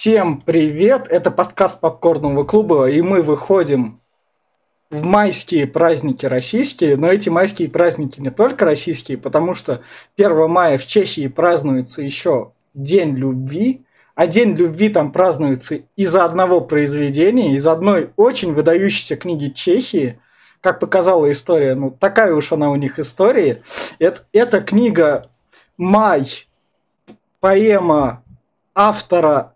Всем привет! Это подкаст Попкорного клуба, и мы выходим в майские праздники российские, но эти майские праздники не только российские, потому что 1 мая в Чехии празднуется еще День любви, а День любви там празднуется из-за одного произведения, из одной очень выдающейся книги Чехии, как показала история, ну такая уж она у них история. Это, это книга «Май», поэма автора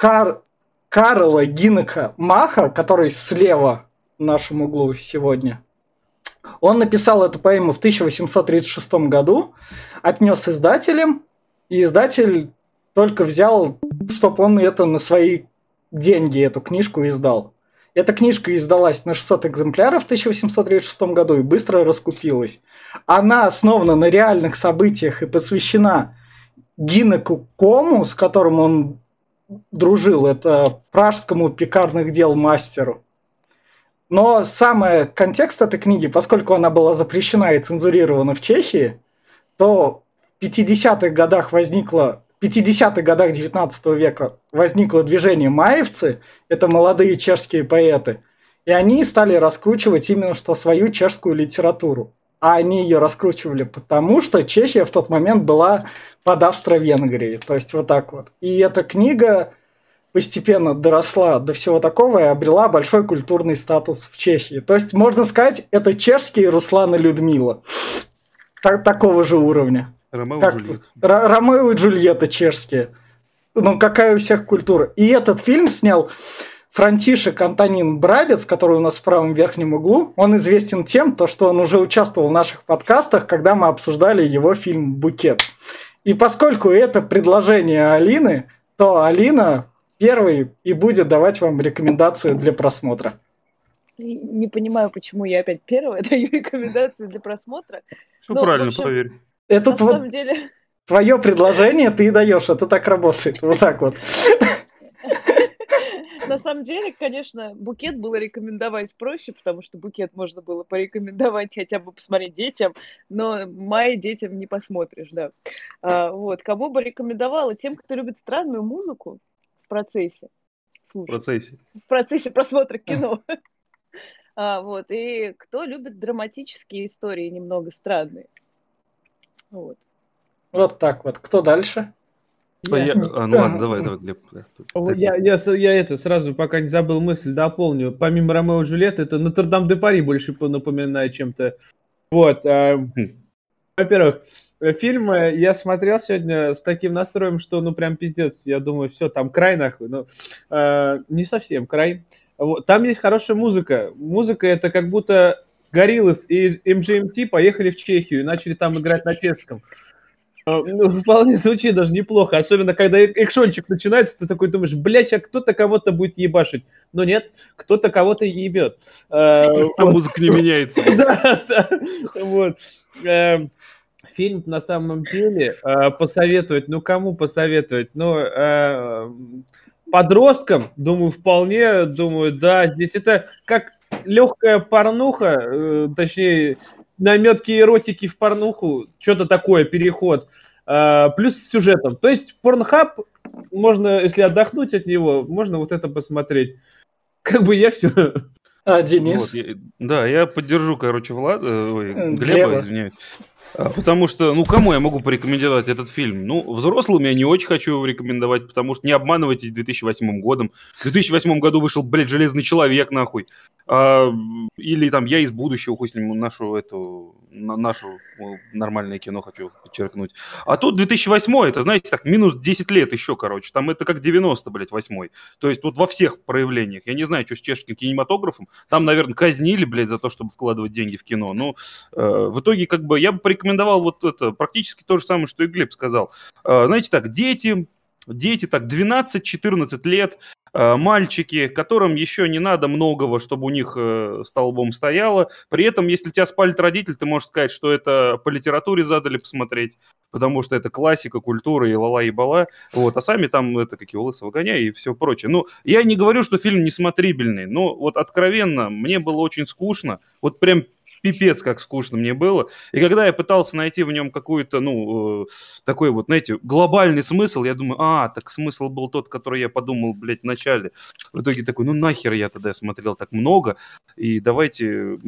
Кар... Карла Гинека Маха, который слева в нашем углу сегодня. Он написал эту поэму в 1836 году, отнес издателям, и издатель только взял, чтобы он это на свои деньги, эту книжку издал. Эта книжка издалась на 600 экземпляров в 1836 году и быстро раскупилась. Она основана на реальных событиях и посвящена Гинеку Кому, с которым он дружил, это пражскому пекарных дел мастеру. Но самый контекст этой книги, поскольку она была запрещена и цензурирована в Чехии, то в 50-х годах возникло 50-х годах 19 века возникло движение маевцы, это молодые чешские поэты, и они стали раскручивать именно что свою чешскую литературу. А они ее раскручивали потому, что Чехия в тот момент была под Австро-Венгрией. То есть вот так вот. И эта книга постепенно доросла до всего такого и обрела большой культурный статус в Чехии. То есть, можно сказать, это чешские Руслан и Людмила. Так, такого же уровня. Ромео как, и Джульетта. Ромео и Джульетта чешские. Ну, какая у всех культура. И этот фильм снял Франтишек Антонин Брабец, который у нас в правом верхнем углу, он известен тем, то, что он уже участвовал в наших подкастах, когда мы обсуждали его фильм «Букет». И поскольку это предложение Алины, то Алина первый и будет давать вам рекомендацию для просмотра. Не понимаю, почему я опять первая даю рекомендацию для просмотра. Все Но, правильно, общем, проверь. Это на тв... самом деле... твое предложение, ты и даешь, это так работает, вот так вот. На самом деле, конечно, букет было рекомендовать проще, потому что букет можно было порекомендовать хотя бы посмотреть детям, но май детям не посмотришь, да. А, вот. Кому бы рекомендовала? Тем, кто любит странную музыку в процессе. Слушай, в процессе. В процессе просмотра кино. А, вот. И кто любит драматические истории немного странные. Вот. Вот так вот. Кто дальше? Я... Я... А, ну ладно, давай, давай, Глеб. Я, я, я это сразу, пока не забыл мысль, дополню. Помимо Ромео и Джульетты, это Нотр-Дам де Пари больше напоминает чем-то. Вот. А, во-первых, фильм я смотрел сегодня с таким настроем, что ну прям пиздец. Я думаю, все, там край нахуй. Но э, не совсем край. Вот. Там есть хорошая музыка. Музыка это как будто Гориллас и MGMT поехали в Чехию и начали там играть на чешском. А, ну, вполне звучит даже неплохо. Особенно, когда экшончик начинается, ты такой думаешь, блядь, а кто-то кого-то будет ебашить. Но нет, кто-то кого-то ебет. А, а музыка не меняется. Да, да. Вот. Эм, фильм на самом деле посоветовать, ну кому посоветовать? Ну, подросткам, думаю, вполне, думаю, да, здесь это как легкая порнуха, э, точнее, наметки эротики в порнуху, что-то такое, переход, э, плюс с сюжетом. То есть порнхаб, можно, если отдохнуть от него, можно вот это посмотреть. Как бы я все. А, Денис? Вот, я, да, я поддержу, короче, Влад, э, ой, Глеба, Глеба, извиняюсь. А, потому что, ну, кому я могу порекомендовать этот фильм? Ну, взрослым я не очень хочу его рекомендовать, потому что не обманывайте 2008 годом. В 2008 году вышел, блядь, «Железный человек», нахуй. А, или там «Я из будущего», хоть нашу эту на нашу нормальное кино хочу подчеркнуть. А тут 2008 это, знаете, так, минус 10 лет еще, короче. Там это как 90, блядь, 8 То есть вот во всех проявлениях. Я не знаю, что с чешским кинематографом. Там, наверное, казнили, блядь, за то, чтобы вкладывать деньги в кино. Ну, э, в итоге, как бы, я бы порекомендовал вот это, практически то же самое, что и Глеб сказал. Э, знаете, так, дети, дети так 12-14 лет, Э, мальчики, которым еще не надо многого, чтобы у них э, столбом стояло. При этом, если тебя спалит родитель, ты можешь сказать, что это по литературе задали посмотреть, потому что это классика, культура и лала и бала. Вот, а сами там это какие лысо выгоняй и все прочее. Ну, я не говорю, что фильм несмотрибельный, но вот откровенно, мне было очень скучно. Вот прям пипец, как скучно мне было. И когда я пытался найти в нем какую-то, ну, э, такой вот, знаете, глобальный смысл, я думаю, а, так смысл был тот, который я подумал, блядь, в начале. В итоге такой, ну, нахер я тогда смотрел так много, и давайте...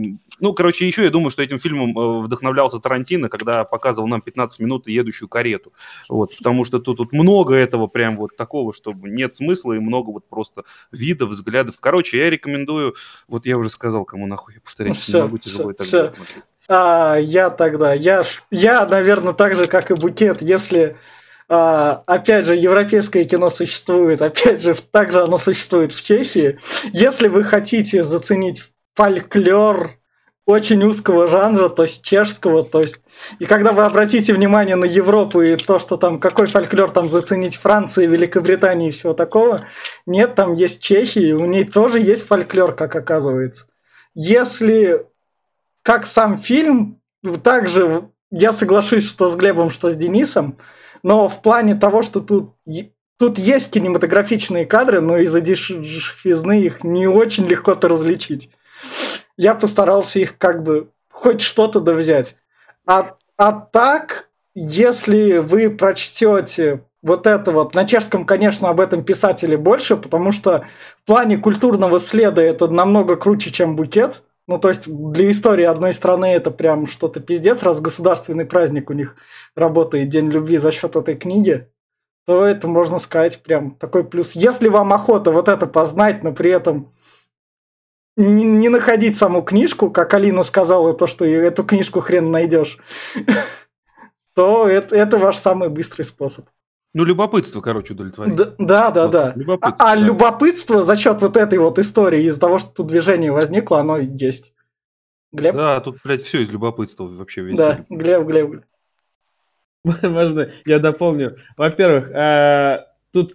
Ну, короче, еще я думаю, что этим фильмом э, вдохновлялся Тарантино, когда показывал нам 15 минут едущую карету. Вот, потому что тут, тут много этого прям вот такого, чтобы нет смысла и много вот просто видов, взглядов. Короче, я рекомендую, вот я уже сказал, кому нахуй я повторять, все, не могу тяжело все, так все. А, я тогда, я, я, наверное, так же, как и Букет, если а, опять же, европейское кино существует, опять же, также оно существует в Чехии. Если вы хотите заценить фольклор очень узкого жанра, то есть чешского, то есть... И когда вы обратите внимание на Европу и то, что там, какой фольклор там заценить Франции, Великобритании и всего такого, нет, там есть Чехия, у ней тоже есть фольклор, как оказывается. Если, как сам фильм, также я соглашусь, что с Глебом, что с Денисом, но в плане того, что тут Тут есть кинематографичные кадры, но из-за дешевизны их не очень легко-то различить я постарался их как бы хоть что-то да взять. А, а так, если вы прочтете вот это вот, на чешском, конечно, об этом писатели больше, потому что в плане культурного следа это намного круче, чем букет. Ну, то есть для истории одной страны это прям что-то пиздец, раз государственный праздник у них работает День любви за счет этой книги, то это можно сказать прям такой плюс. Если вам охота вот это познать, но при этом не, не находить саму книжку, как Алина сказала, то, что эту книжку хрен найдешь, то это, это ваш самый быстрый способ. Ну, любопытство, короче, удовлетворить. Да, да, да. Любопытство, а, а да. любопытство за счет вот этой вот истории, из-за того, что тут движение возникло, оно есть. Глеб? Да, тут, блядь, все из любопытства вообще весь. Да, Глеб, Глеб. Можно я дополню? Во-первых, э, тут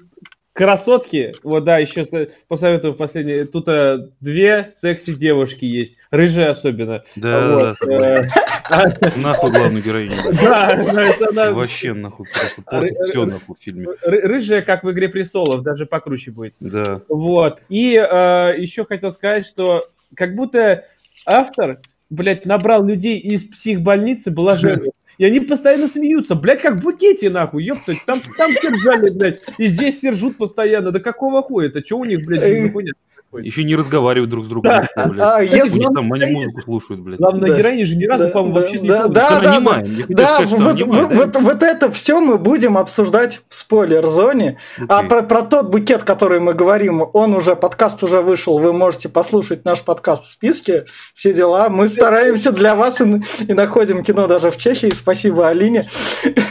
красотки, вот да, еще посоветую в последнее, тут а, две секси девушки есть, рыжие особенно. Да, вот. да, э, Нахуй главную героиню. Да, это она... Вообще нахуй, просто портит все нахуй в фильме. Рыжая, как в «Игре престолов», даже покруче будет. Да. Вот, и э, еще хотел сказать, что как будто автор, блядь, набрал людей из психбольницы, была жертва. И они постоянно смеются, блядь, как в букете, нахуй, ёптать. Там, там все ржали, блядь, и здесь все ржут постоянно. Да какого хуя? Это что у них, блядь, хуйня? Еще не разговаривают друг с другом. Да. А, если... Они там, они музыку слушают, блядь. Главная да. героиня же ни разу, да, по-моему, да, вообще не да, да, да, аниме. да, сказать, вот, аниме, вот, да? вот, вот это все мы будем обсуждать в спойлер-зоне. Okay. А про, про тот букет, который мы говорим, он уже, подкаст уже вышел, вы можете послушать наш подкаст в списке, все дела. Мы стараемся для вас и, и находим кино даже в Чехии, спасибо Алине.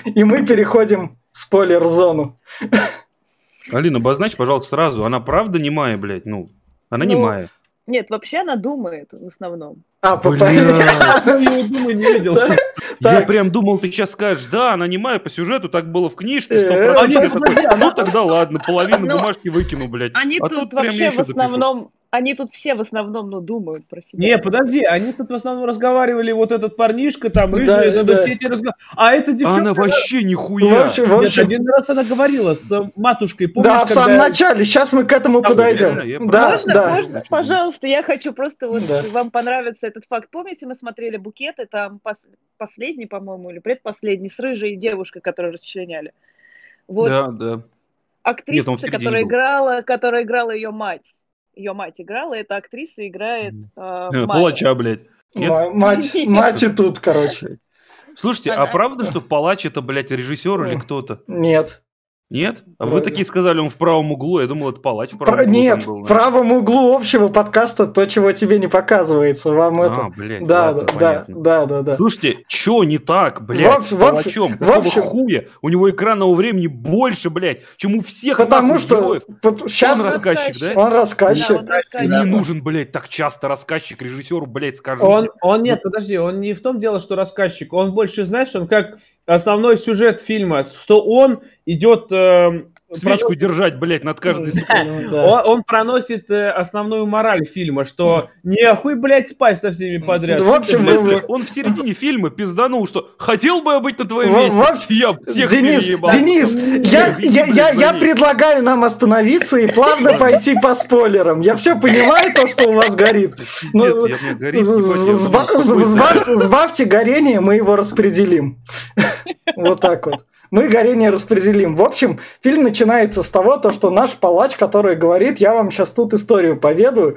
И мы переходим в спойлер-зону. Алина, обозначь, пожалуйста, сразу, она правда немая, блядь, ну, она ну, немая. Нет, вообще она думает в основном. А, я не. Я прям думал, ты сейчас скажешь, да, она немая по сюжету, так было в книжке, 100%. Ну тогда ладно, половину ну, бумажки выкину, блядь. Они а тут вообще в основном они тут все в основном, ну, думают про себя. Не, подожди, они тут в основном разговаривали, вот этот парнишка там, рыжий, да, да. все эти разговоры. А эта девчонка... Она вообще нихуя. В общем, в общем... Нет, один раз она говорила с матушкой, помнишь, Да, в самом когда... начале, сейчас мы к этому да, подойдем. Реально, да, можно, да. можно, пожалуйста, я хочу просто, вот, да. вам понравится этот факт. Помните, мы смотрели букеты, там пос... последний, по-моему, или предпоследний, с рыжей девушкой, которую расчленяли. Вот. Да, да. Актриса, Нет, которая играла, которая играла ее мать ее мать играла, эта актриса играет э, Палача, блядь. Нет? Мать, мать и тут, короче. Слушайте, а правда, что Палач это, блядь, режиссер или кто-то? Нет. Нет? А вы такие сказали, он в правом углу. Я думал, это палач в правом Про... углу. Нет, был, в правом углу общего подкаста то, чего тебе не показывается. Вам а, это... блядь, да, ладно, да, да, да, да. Слушайте, что не так, блядь, в с палачом? В общем, хуя? У него экранного времени больше, блядь, чем у всех Потому что героев. сейчас он рассказчик, да? Он рассказчик. Да, он рассказчик. Не нужен, блядь, так часто рассказчик режиссеру, блядь, скажите. Он, он нет, подожди, он не в том дело, что рассказчик. Он больше, знаешь, он как основной сюжет фильма, что он идет... Э, свечку держать, блядь, над каждой ну он, он проносит э, основную мораль фильма, что не охуй, блядь, спать со всеми подряд. В общем, в смысле, он в середине фильма пизданул, что хотел бы я быть на твоем месте. В, я всех Денис, Денис, я, я, я, я предлагаю нам остановиться и плавно пойти по спойлерам. Я все понимаю, то, что у вас горит. Ну, сбавьте горение, мы его распределим. Вот так вот мы горение распределим. В общем, фильм начинается с того, то, что наш палач, который говорит, я вам сейчас тут историю поведаю,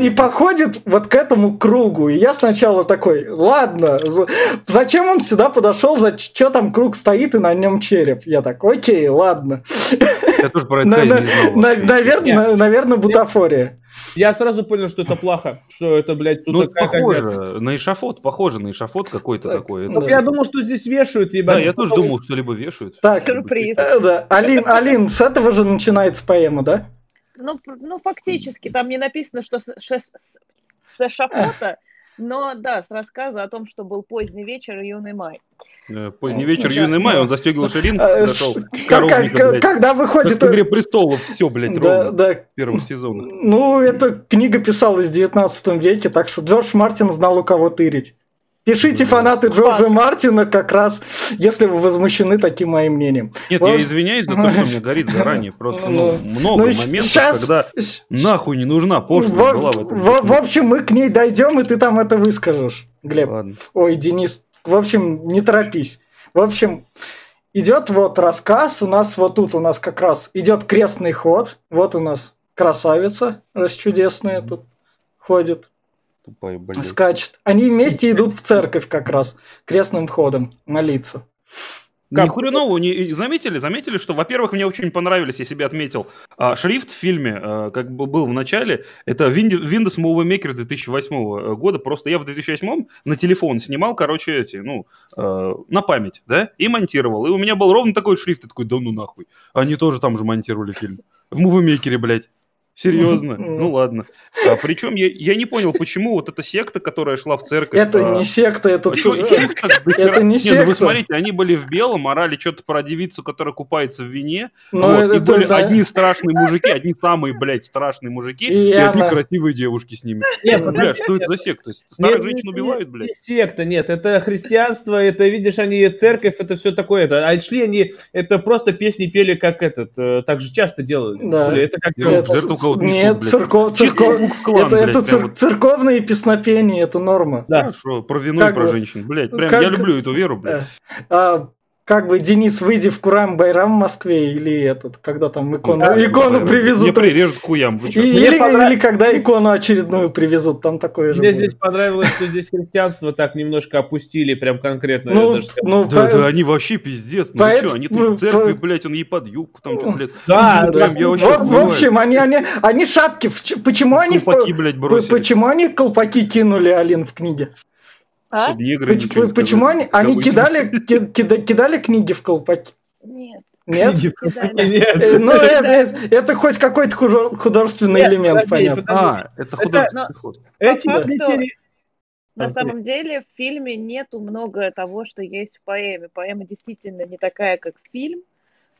и походит вот к этому кругу. И я сначала такой, ладно, зачем он сюда подошел, за что там круг стоит и на нем череп? Я так, окей, ладно. Я тоже про это не знал. Наверное, наверное, бутафория. Я сразу понял, что это плохо, что это, блядь, тут ну, такая похоже на эшафот, похоже на эшафот какой-то так, такой. Ну, я думал, что здесь вешают, ебать. Да, я тоже думал, что либо вешают. Так, сюрприз. Э, да. Алин, Алин, с этого же начинается поэма, да? Ну, ну фактически, там не написано, что с, с, с эшафота, но да, с рассказа о том, что был поздний вечер, июнь май. Э, поздний вечер, юный май, он застегивал ширинку, а, Когда выходит... Как «Игре престолов», все, блядь, ровно да. первого сезона. Ну, эта книга писалась в 19 веке, так что Джордж Мартин знал, у кого тырить. Пишите фанаты Джорджа Мартина как раз, если вы возмущены таким моим мнением. Нет, вот. я извиняюсь за то, что мне горит заранее. Просто ну, ну, много ну, моментов, сейчас... когда нахуй не нужна пошлость была в этом. В, в общем, мы к ней дойдем, и ты там это выскажешь, Глеб. Ладно. Ой, Денис, в общем, не торопись. В общем, идет вот рассказ, у нас вот тут у нас как раз идет крестный ход, вот у нас красавица расчудесная тут ходит. Тупая, блядь. Скачет. Они вместе идут в церковь как раз крестным ходом молиться. Как? Ни хреново, не, заметили, заметили, что, во-первых, мне очень понравились, я себе отметил, а, шрифт в фильме, а, как бы был в начале, это Windows Movie Maker 2008 э, года, просто я в 2008 на телефон снимал, короче, эти, ну, а, на память, да, и монтировал, и у меня был ровно такой шрифт, я такой, да ну нахуй, они тоже там же монтировали фильм, в Movie Maker, блядь. Серьезно? Ну ладно. А, причем я, я не понял, почему вот эта секта, которая шла в церковь... Это а... не секта, это... Почему секта? Это не секта. ну вы смотрите, они были в белом, орали что-то про девицу, которая купается в вине. Но ну, вот, это, и были да. одни страшные мужики, одни самые, блядь, страшные мужики, и, и одни красивые девушки с ними. Нет, ну, бля, что это за секта? Старых женщин убивают, блядь? Не секта, нет, это христианство, это, видишь, они церковь, это все такое. Это, а шли они, это просто песни пели, как этот, э, так же часто делают. Да. Это как... Кого-то Нет, церков, церков, клан, это, блядь, это цер, вот. церковные песнопения, это норма. Да. Хорошо, про вину как и про бы, женщин, блядь, прям как, я люблю эту веру, блядь. А, как бы, Денис, выйди в Курам Байрам в Москве или этот, когда там икону, да, икону да, привезут. Мне прирежут куям, вы Или, понрав... или когда икону очередную привезут, там такое же Мне будет. здесь понравилось, что здесь христианство так немножко опустили, прям конкретно. Ну, ну, да, по... да, они вообще пиздец, ну Поэт... что, они тут в церкви, блядь, он ей под юбку там что-то, блядь. Да, да, я вообще в, в общем, они, они, они шапки, почему они... Колпаки, блядь, бросили. Почему они колпаки кинули, Алин, в книге? А? Негры почему почему они, они кидали, кида, кидали книги в колпаки? Нет. Нет? Нет. Э, ну, это, это, это хоть какой-то художественный Нет, элемент, подожди, понятно. А, это художественный ход. Эти факту, на самом деле в фильме нету много того, что есть в поэме. Поэма действительно не такая, как фильм,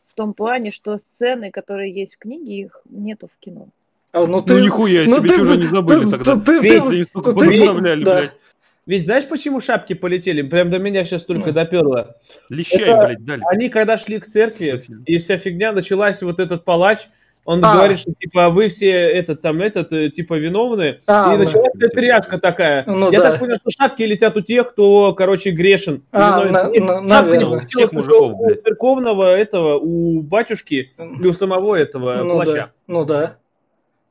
в том плане, что сцены, которые есть в книге, их нету в кино. А, ну, ты, ну нихуя ну, себе, ты, что не забыли ты, тогда. Ты, ты, ты, ты, ты, ты, блядь. Ведь знаешь, почему шапки полетели? Прям до меня сейчас только ну, доперло. Лещай, Это, блядь, дали. Они когда шли к церкви, и вся фигня началась, вот этот палач, он а. говорит, что типа вы все этот там этот э, типа виновны, а, и началась да. тряска такая. Ну, Я да. так понял, что шапки летят у тех, кто, короче, грешен. А, на, на, шапка не у всех мужиков, у церковного этого, у батюшки и у самого этого ну, плаща. Да. Ну да.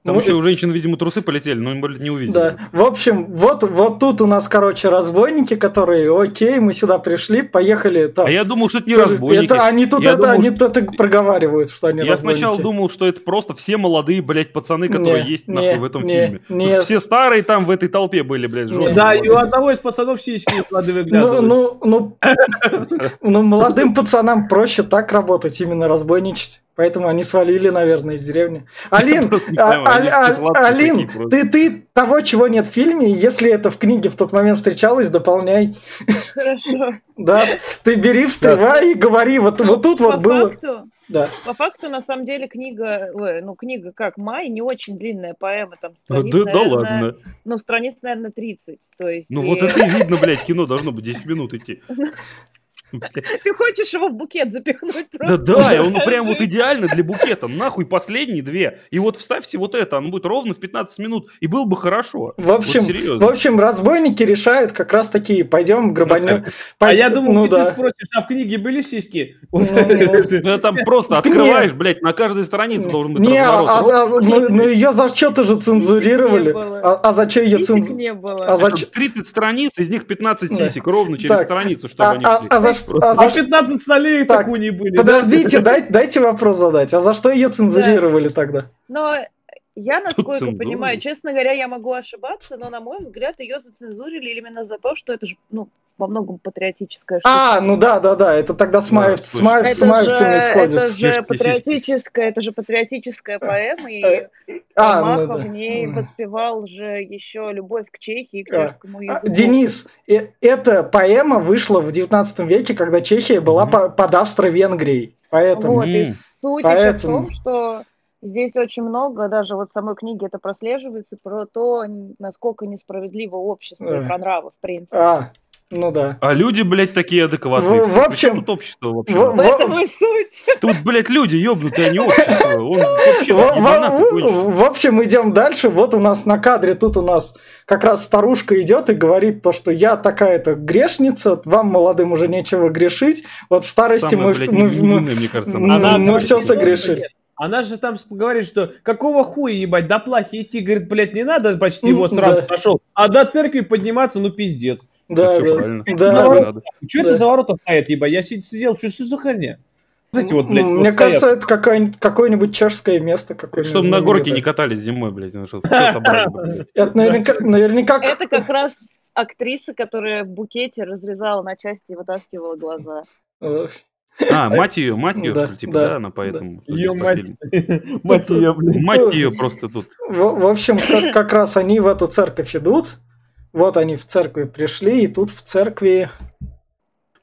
Там ну, еще у женщин, видимо, трусы полетели, но мы не увидели. Да. В общем, вот, вот тут у нас, короче, разбойники, которые, окей, мы сюда пришли, поехали. Там. А я думал, что это не разбойники. Это, они тут я это, думал, они что... тут это проговаривают, что они Я разбойники. сначала думал, что это просто все молодые, блядь, пацаны, которые не, есть не, нахуй в этом не, фильме. Не. Все старые там в этой толпе были, блядь, жены. Да, и у одного из пацанов сиськи молодые выглядывают. Ну, ну, ну, ну, молодым пацанам проще так работать, именно разбойничать. Поэтому они свалили, наверное, из деревни. Алин, а, Алин, ты, ты того, чего нет в фильме, если это в книге в тот момент встречалось, дополняй. Хорошо. Да, ты бери, встревай и говори. Вот, вот тут вот было... Да. По факту, на самом деле, книга, ой, ну, книга как Май, не очень длинная поэма, там А, страниц, да, да наверное, ладно. ну, страниц, наверное, 30, то есть... Ну и- вот это и видно, блядь, кино должно быть 10 минут идти. Ты хочешь его в букет запихнуть Да да, и он прям вот идеально для букета. Нахуй последние две. И вот вставьте вот это, оно будет ровно в 15 минут. И было бы хорошо. В общем, Вот в общем, разбойники решают как раз такие, пойдем грабанем. А я думал, ну ты да. спросишь, а в книге были сиськи? Ну, Ну, там просто открываешь, блядь, на каждой странице должен быть Не, а, а- ну, ну ее за что-то же цензурировали. А, зачем ее цензурировали? не было. А за Там чё- 30 страниц, из них 15 Да. сисек ровно через страницу, чтобы А, они а- за а за А что- 15 столей Так, так у них были. Подождите, дай- дайте вопрос задать. А за что ее цензурировали тогда? Но я, насколько цензура. понимаю, честно говоря, я могу ошибаться, но, на мой взгляд, ее зацензурили именно за то, что это же, ну, во многом патриотическая штука. А, ну да, да, да, это тогда с, Да, Маев- с, точно. Маев- это с маевцами же, сходится. это же патриотическая, это же патриотическая поэма, и А, ну Маха да. в ней воспевал же еще любовь к Чехии и к А, чешскому А, языку. Денис, э- эта поэма вышла в 19 веке, когда Чехия была по- под Австро-Венгрией. Поэтому... Вот, и суть еще в Поэтому. том, что здесь очень много, даже вот в самой книге это прослеживается, про то, насколько несправедливо общество Да. и про нравы, в принципе. А, ну да. А люди, блядь, такие адекватные. В- все. в общем- тут общество вообще? в- В этом и суть. Тут, блядь, люди ёбнутые, а не общество. Он вообще В, в- в общем, идем дальше. Вот у нас на кадре тут у нас как раз старушка идет и говорит то, что я такая-то грешница, вам, молодым, уже нечего грешить. Вот в старости Самое, мы, блядь, мы- мы- невинное, мне кажется. мы- она. мы всё «Ну, согрешили». Нет». Она же там говорит, что какого хуя, ебать, до плахи идти, говорит, блядь, не надо, почти вот сразу да. пошел. А до церкви подниматься, ну пиздец. Да, да, правильно. да. Надо, надо. Что Да. это за ворота стоят, ебать? Я сид- сидел, что за херня? Знаете, вот, блядь, Мне вот кажется, стоят. это какое-нибудь, какое-нибудь чешское место. какое-нибудь Чтобы на горке не катались зимой, блядь. ну, Чтобы все собрали, блядь. Это наверняка, наверняка Это как раз актриса, которая в букете разрезала на части и вытаскивала глаза. А, мать ее, мать ее, Да, что ли, типа, да, да, она поэтому. что Ее мать, мать ее, блядь. Мать ее просто тут. В, в общем, как, как раз они в эту церковь идут. Вот они в церкви пришли, и тут в церкви...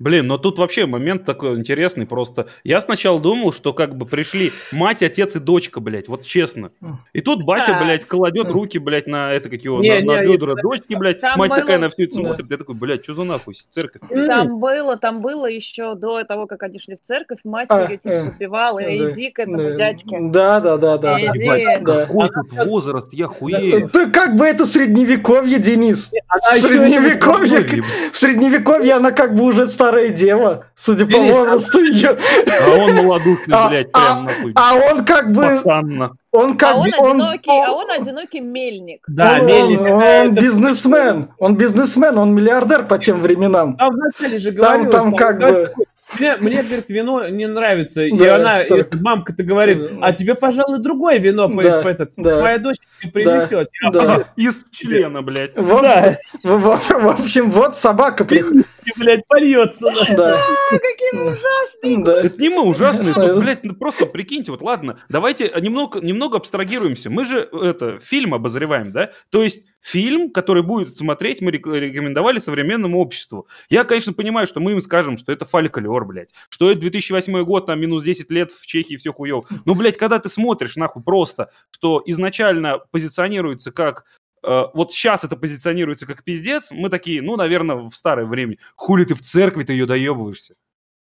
Блин, но тут вообще момент такой интересный просто. Я сначала думал, что как бы пришли мать, отец и дочка, блядь, вот честно. И тут батя, блядь, кладет руки, блядь, на это, как его, Не, на, не, на не, бедра дочки, блядь. Там Мать было- такая на все это Да. смотрит. Я такой, блядь, что за нахуй, церковь? Там было, там было еще до того, как они шли в церковь, мать А, ее типа э, подбивала, да, иди к этому да, дядьке. Да, да, да, да. да. Иди. Ебать, Да. какой тут возраст, я хуею. Да как бы это средневековье, Денис? Она В средневековье, в средневековье она как бы уже старая дева, судя по возрасту ее. А он малодушный, А, блядь, а, прям нахуй. А он как бы, Пацанно. он как а он бы, он, одинокий, а он одинокий мельник. Да, он- Мельник, он, это- он бизнесмен, он бизнесмен, он миллиардер по тем временам. Там вначале же Там, говорилось, там как да, бы, Мне, мне, говорит, вино не нравится. И Да, она, мамка-то говорит, а тебе, пожалуй, другое вино по, Да, по этот, да. твоя дочь тебе принесет. Я, да. Из члена, блядь. В, Да. в- в- в общем, вот собака приходит. Блядь, польется. да. Да. Какие вы ужасные! Да. Это не мы ужасные, тут, блядь, ну просто прикиньте, вот ладно, давайте немного, немного абстрагируемся. Мы же это фильм обозреваем, да? То есть фильм, который будет смотреть, мы рек- рекомендовали современному обществу. Я, конечно, понимаю, что мы им скажем, что это фольклор, блядь, что это 2008 год, там минус 10 лет в Чехии все хуёво. Ну, блядь, когда ты смотришь, нахуй, просто, что изначально позиционируется как вот сейчас это позиционируется как пиздец, мы такие, ну, наверное, в старое время. Хули ты в церкви-то ее доебываешься?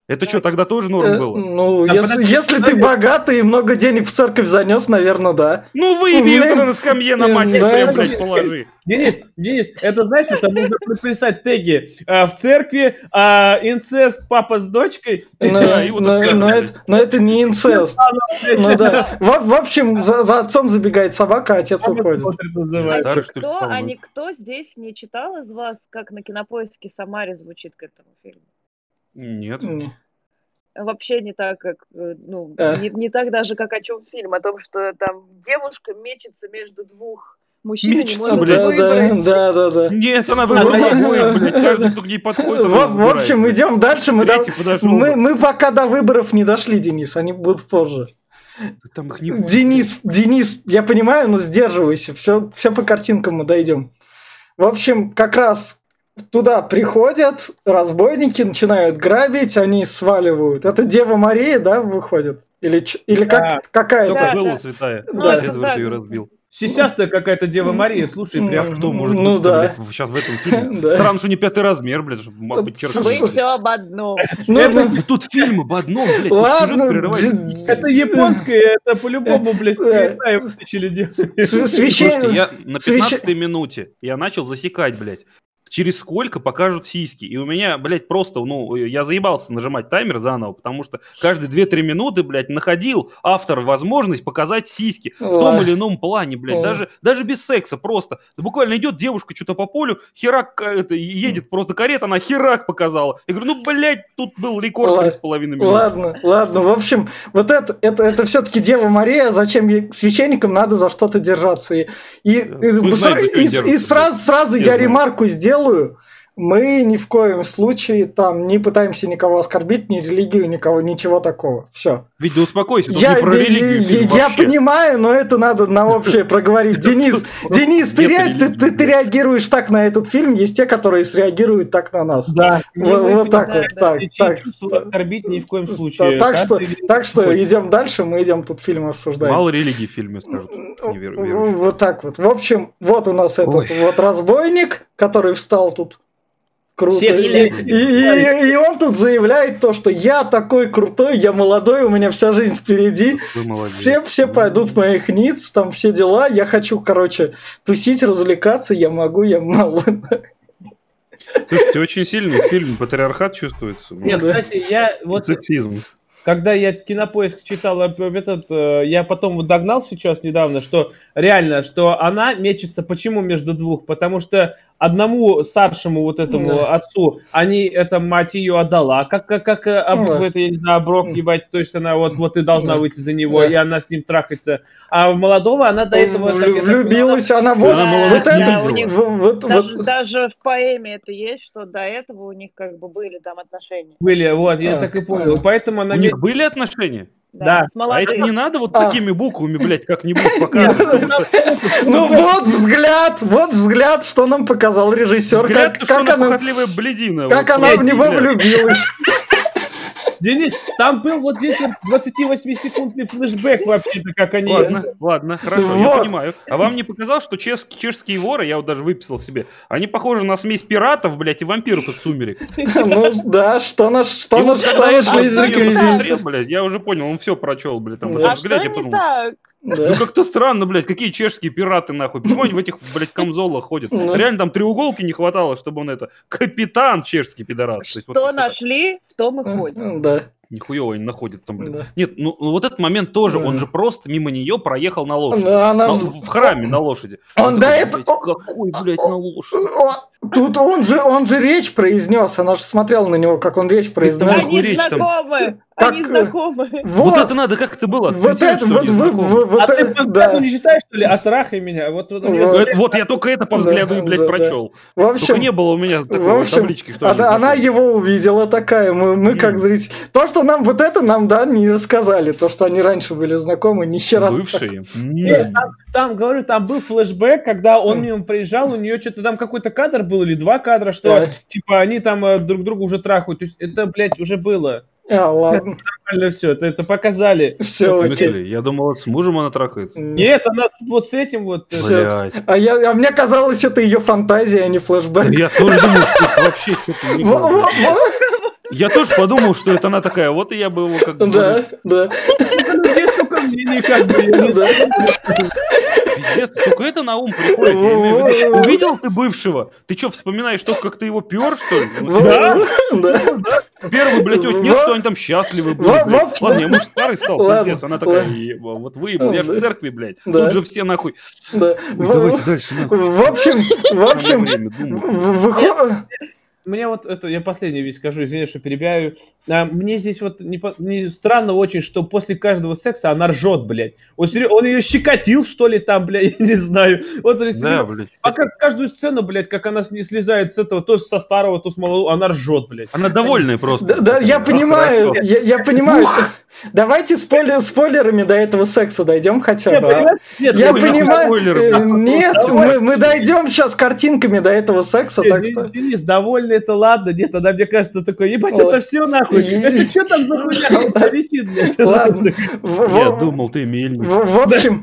Это что, тогда тоже норм Э, было? Ну, А если, подожди, если ты богатый и много денег в церковь занес, наверное, да. Ну, выеби ее на скамье на мать, Да, блядь, положи. Денис, Денис, это знаешь, это нужно прописать теги э, в церкви, а, инцест папа с дочкой. Но, Да, и вот но- это но это, но это не инцест. Ну да. В, в общем, за, за отцом забегает собака, а отец уходит. Смотрит, называется. Старый, что ли, Кто, стал, а ну? никто здесь не читал из вас, как на кинопоиске Самаре звучит к этому фильму? Нет. Не. Вообще не так, как, э, ну, А. не, не так даже, как о чем фильм, о том, что там девушка мечется между двух мужчин, и не Мечется, может блядь. Да, выбрать. да, да, да. Нет, она А, выбрала обоих, блядь. Каждый, кто к ней подходит, В, в общем, идем дальше. Мы, до- мы, мы пока до выборов не дошли, Денис. Они будут позже. Там их не будет. Денис, Денис, я понимаю, но сдерживайся. Все, все по картинкам мы дойдем. В общем, как раз туда приходят разбойники, начинают грабить, они сваливают. Это Дева Мария, да, выходит? Или, или как, Да. какая Только Да, Белла да. святая. Ну, Да. Да. ее разбил. Сисястая какая-то Дева Мария, слушай, прям. А кто может Ну быть, да. блядь, сейчас в этом фильме? Да. Странно, что не пятый размер, блядь, чтобы ма- С- подчеркнуть. Вы все об одном. Ну, Это- ну, Тут фильм об одном, блядь, Ладно, Это японское, это по-любому, блядь. Китай вытащили делать. Слушайте, я на священ- 15 минуте я начал засекать, блядь. Через сколько покажут сиськи. И у меня, блядь, просто, ну, я заебался нажимать таймер заново, потому что каждые 2-3 минуты, блядь, находил автор возможность показать сиськи в том или ином плане, блядь. Даже, даже без секса просто. Да буквально идет девушка что-то по полю, херак, э, это, едет просто карета, она херак показала. Я говорю, ну, блядь, тут был рекорд Ладно. 3,5 минуты. Ладно, ладно. В общем, вот это, это, это все-таки Дева Мария, зачем ей- священникам надо за что-то держаться. И, и, и, знаете, и- и держатся, сразу, сразу я знают. ремарку сделаю. Мы ни в коем случае там не пытаемся никого оскорбить, ни религию, никого, ничего такого. Все. Ведь да успокойся, тут Я, не про я- религию я- фильм я понимаю, но это надо на общее проговорить. Денис, Денис, ты, ре- ты, ты- реагируешь так на этот фильм, есть те, которые среагируют так на нас. Да. Вот, так вот, так, оскорбить ни в коем случае. Так что, так что идем дальше, мы идем тут фильм обсуждаем. Мало религии в фильме скажут. Вот так вот. В общем, вот у нас этот вот разбойник, который встал тут круто. Все И, и- и- и он тут заявляет то, что я такой крутой, я молодой, у меня вся жизнь впереди. Все, все пойдут в моих ниц, там все дела. Я хочу, короче, тусить, развлекаться, я могу, я мало. Слушайте, очень сильный фильм, патриархат чувствуется. Нет, кстати, я вот Сексизм. когда я кинопоиск читал этот, э, я потом вот догнал сейчас недавно, что реально, что она мечется почему между двух? Потому что одному старшему вот этому Да. отцу, они, эта мать ее отдала, как, как, как э, об- Ну да. это, я не знаю, оброк ебать, то есть она вот, вот ты должна Да. выйти за него, Да. и она с ним трахается. А в молодого она до этого... так, я так Влюбилась, она вот, Она вот не это, них вот, вот, Даже, вот- даже в поэме это есть, что до этого у них как бы были там отношения. Были, вот, я А, так и понял. а. Поэтому она У не... них были отношения? Да. С А это не надо вот А. такими буквами, блядь, как-нибудь показывать. Ну вот взгляд, вот взгляд, что нам показал режиссер, Взгляд, как, что она бледина. как она в него влюбилась. Денис, там был вот здесь вот 28-секундный флешбэк вообще-то, как они... Ладно, ладно, хорошо, я Вот. понимаю. А вам не показалось, что чеш- чешские воры, я вот даже выписал себе, они похожи на смесь пиратов, блядь, и вампиров из сумерек. Ну да, что наш, что наш, что я нашли из блядь, я уже понял, он все прочел, блядь, там А что взгляде, я не подумал, так? Ну Да. как-то странно, блядь, какие чешские пираты нахуй. Почему они в этих, блядь, камзолах ходят? Ну. Реально там треуголки не хватало, чтобы он это капитан чешский пидорас. То есть вот Что нашли, в том и ходим. Да. Нихуево они находят там, блядь. да. Нет, ну ну вот этот момент тоже, Да. он же просто мимо нее проехал на лошади. Она На- в храме на лошади. Он Я до этого- Какой, блядь, на лошади? Тут он же, он же речь произнес, она же смотрела на него, как он речь произнес. Они речь там. знакомы, Как, они э, знакомы. Вот, Вот, это надо, как это было? вот Акцентировать, это, вот, вы- вы- вот а ты это, по да. взгляду не считаешь, что ли? Отрахай меня. Вот, вот, Вот. Это- Вот я только это по Да, взгляду и, блядь, да, да. прочел. В Только общем, не было у меня в такой общем, таблички, что она, она его увидела такая, мы, мы как Мгм. зрители. То, что нам вот это нам, да, не рассказали, то, что они раньше были знакомы, ни хера. Бывшие. Нет, М. там, там, говорю, там был флешбэк, когда он мимо приезжал, у нее что-то там какой-то кадр был или два кадра, что Так. типа они там э, друг друга уже трахают. То есть это, блядь, уже было. А, ладно, Нормально все, это, это показали. все, В окей. смысле? Я думал, это с мужем она трахается. Нет, она вот с этим вот... э. Блядь. А, я, а мне казалось, это ее фантазия, а не флешбэк. Я тоже думал, что вообще что-то было. Я тоже подумал, что это она такая, вот и я бы его как бы... Да, да, Здесь только мнение как бы. Пиздец, только это на ум приходит. Я имею в виду, Увидел ты бывшего? Ты что, вспоминаешь только, как ты его пер, что ли? Ну, Да, да. Первый, блядь, нет, что они там счастливы были, Ладно, я, может, старый стал, пиздец. Она такая, ладно. «Еба, вот выебал, я же в церкви, блядь. Тут же все нахуй. да. Ой, В- давайте дальше. В общем, в общем, Мне вот это, я последний вещь скажу, извини, что перебиваю. А, мне здесь вот не, не странно очень, что после каждого секса она ржет, блядь. Он, он ее щекотил, что ли, там, блядь, я не знаю. Вот, Да, блядь. А как каждую сцену, блядь, как она с ней слезает с этого, то со старого, то с малого, она ржет, блядь. Она довольная просто. Да, да, я понимаю, я, я понимаю. Давайте спойлер, спойлерами до этого секса дойдем хотя Нет, бы. а? Нет, Я Какой нахуй понимаю. э? Нет, Давай. мы, мы дойдем сейчас картинками до этого секса, Нет, так Денис, что. Это ладно, нет, она, мне кажется, такой, ебать, это все нахуй. Это что там за хуйня? Висит, блядь. Ладно. Я думал, ты мельник. В общем,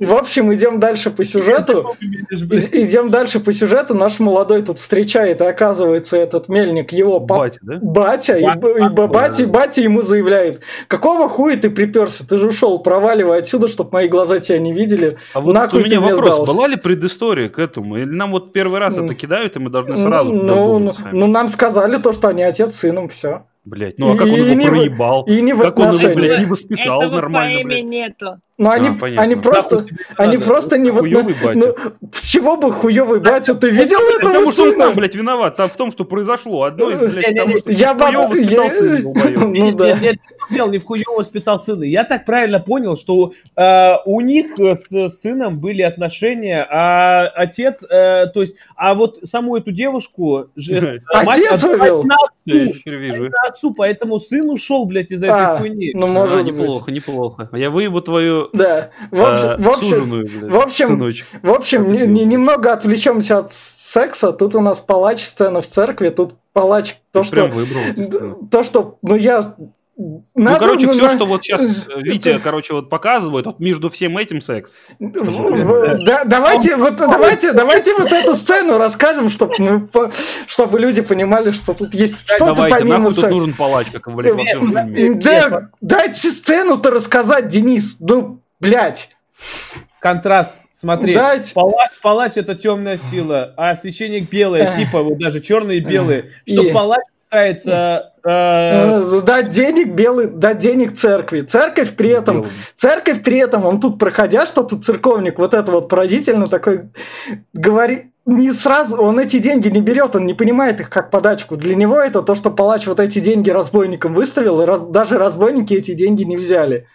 в общем, идем дальше по сюжету. Идем дальше по сюжету. Наш молодой тут встречает, и оказывается, этот мельник его батя, да? Батя, и батя, батя ему заявляет, какого хуя ты приперся? Ты же ушел, проваливай отсюда, чтобы мои глаза тебя не видели. А вот у меня вопрос, была ли предыстория к этому? Или нам вот первый раз это кидают, и мы должны сразу Ну, ну, ну нам сказали то, что они отец с сыном, все. Блять, ну а как он его проебал? И не как он его, блядь, не воспитал Этого нормально, блядь? нету. Ну, они, а, они просто, они надо. просто не... Хуёвый вот, ну, с чего бы хуёвый батя? Ты видел этого Потому что он там, блядь, виноват. Там в том, что произошло. Одно из, блядь, того, что я хуёво воспитал сына, Ну да дело не в хуёво воспитал сына. Я так правильно понял, что э, у них с сыном были отношения, а отец, э, то есть, а вот саму эту девушку же отец увел. Вижу. отцу, поэтому сын ушел, блядь, из этой а, хуйни. Ну может неплохо, неплохо. Я выебу твою. Да. В общем, в общем, в общем, в общем, немного отвлечемся от секса. Тут у нас палач сцена в церкви, тут палач то, что, то, что, ну я надо, ну, короче, ну, все, на... что вот сейчас Витя, короче, вот показывает, вот между всем этим секс. Да, давайте, вот, давайте, давайте вот эту сцену расскажем, чтобы, ну, чтобы люди понимали, что тут есть что-то давайте, помимо секса. тут нужен палач, как во всем фильме. Да, дайте сцену-то рассказать, Денис, ну, блядь. Контраст. Смотри, Дать... палач, палач это темная сила, а священник белый, типа вот даже черные и белые. Что и... палач пытается э, э... дать денег белый, дать денег церкви. Церковь при этом, Белым. церковь при этом, он тут проходя, что тут церковник, вот это вот поразительно такой говорит, не сразу, он эти деньги не берет, он не понимает их как подачку. Для него это то, что палач вот эти деньги разбойникам выставил, и раз, даже разбойники эти деньги не взяли.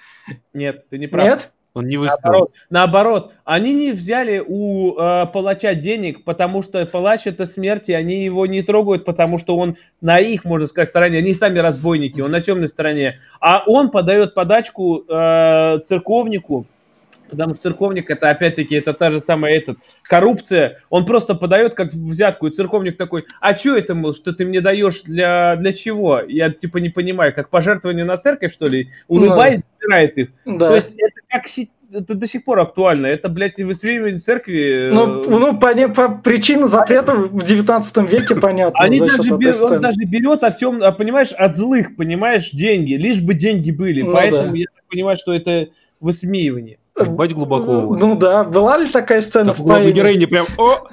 Нет, ты не прав. Нет? Он не выставил. Наоборот, наоборот они не взяли у э, палача денег, потому что палач это смерть, и они его не трогают, потому что он на их, можно сказать, стороне. Они сами разбойники, он на темной стороне. А он подает подачку э, церковнику, потому что церковник это опять-таки это та же самая этот, коррупция. Он просто подает как взятку, и церковник такой, а что это, мол, что ты мне даешь для, для чего? Я типа не понимаю, как пожертвование на церковь, что ли? Улыбаясь, забирает их. Да. То есть это как это до сих пор актуально. Это, блядь, высвечивание церкви. Ну, э, ну по, по причине запрета в 19 веке понятно. Они даже, бер, он даже берет от тем, а, понимаешь, от злых, понимаешь, деньги, лишь бы деньги были. Ну, Поэтому да. я понимаю, что это высмеивание. Ебать глубоко. Ну да, была ли такая сцена так, в главной героине прям... О!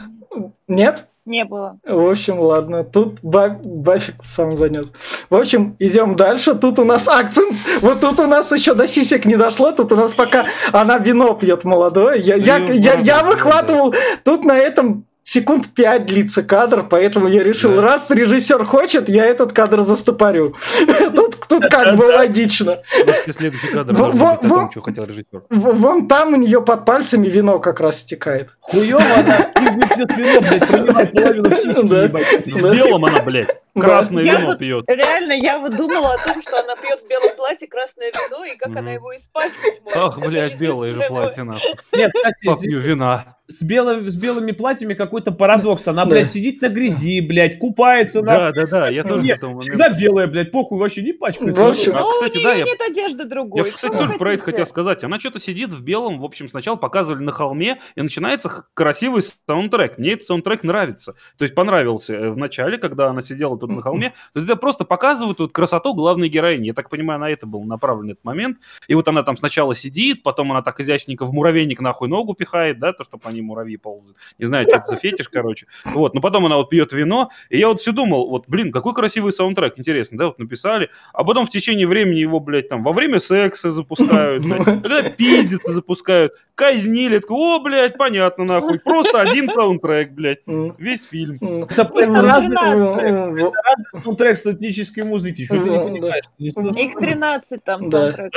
Нет? Не было. В общем, ладно. Тут Бафик сам занес. В общем, идем дальше. Тут у нас акцент. Вот тут у нас еще до сисек не дошло. Тут у нас пока она вино пьет молодое. Я, я, я, я выхватывал. Тут на этом секунд пять длится кадр, поэтому я решил, да. раз режиссер хочет, я этот кадр застопорю. Тут, тут как бы логично. Следующий кадр вон, что хотел режиссер. Вон там у нее под пальцами вино как раз стекает. Хуево она пьет вино, блядь, принимает половину сиськи, В белом она, блядь. Красное да. вино пьет. Реально, я вот думала о том, что она пьет в белом платье красное вино, и как она его испачкать может. Ах, блядь, белое же платье нахуй. Нет, кстати, Попью вина. С, белыми, с белыми платьями какой-то парадокс. Она, блядь, да. сидит на грязи, блядь, купается. Да, да, да, я тоже Нет, всегда белая, блядь, похуй, вообще не пачкается. В общем, а, кстати, ну, да, я... нет одежды другой. Я, кстати, тоже про это хотел сказать. Она что-то сидит в белом, в общем, сначала показывали на холме, и начинается красивый саундтрек. Мне этот саундтрек нравится. То есть понравился э, в начале, когда она сидела тут на холме. То есть это просто показывают вот красоту главной героини. Я так понимаю, на это был направлен этот момент. И вот она там сначала сидит, потом она так изящненько в муравейник нахуй ногу пихает, да, то, чтобы они муравьи ползают. Не знаю, что это за фетиш, короче. Вот, но потом она вот пьет вино, и я вот все думал, вот, блин, какой красивый саундтрек, интересно, да, вот написали, а потом в течение времени его, блядь, там, во время секса запускают, блядь, когда пиздится запускают, казнили, такой, о, блядь, понятно, нахуй, просто один саундтрек, блядь, весь фильм. Это разный саундтрек с этнической музыки, что ты не понимаешь? Их 13 там саундтрек.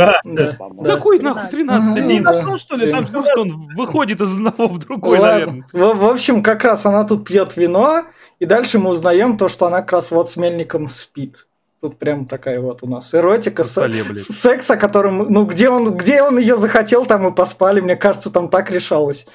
Какой нахуй 13? Один, что ли? Там просто он выходит из одного в другой, наверное. В общем, как раз она тут пьет вино, и дальше мы узнаем то, что она как раз вот с мельником спит. Тут прям такая вот у нас эротика, столе, с, секс, о котором, ну, где он, где он ее захотел, там и поспали. Мне кажется, там так решалось.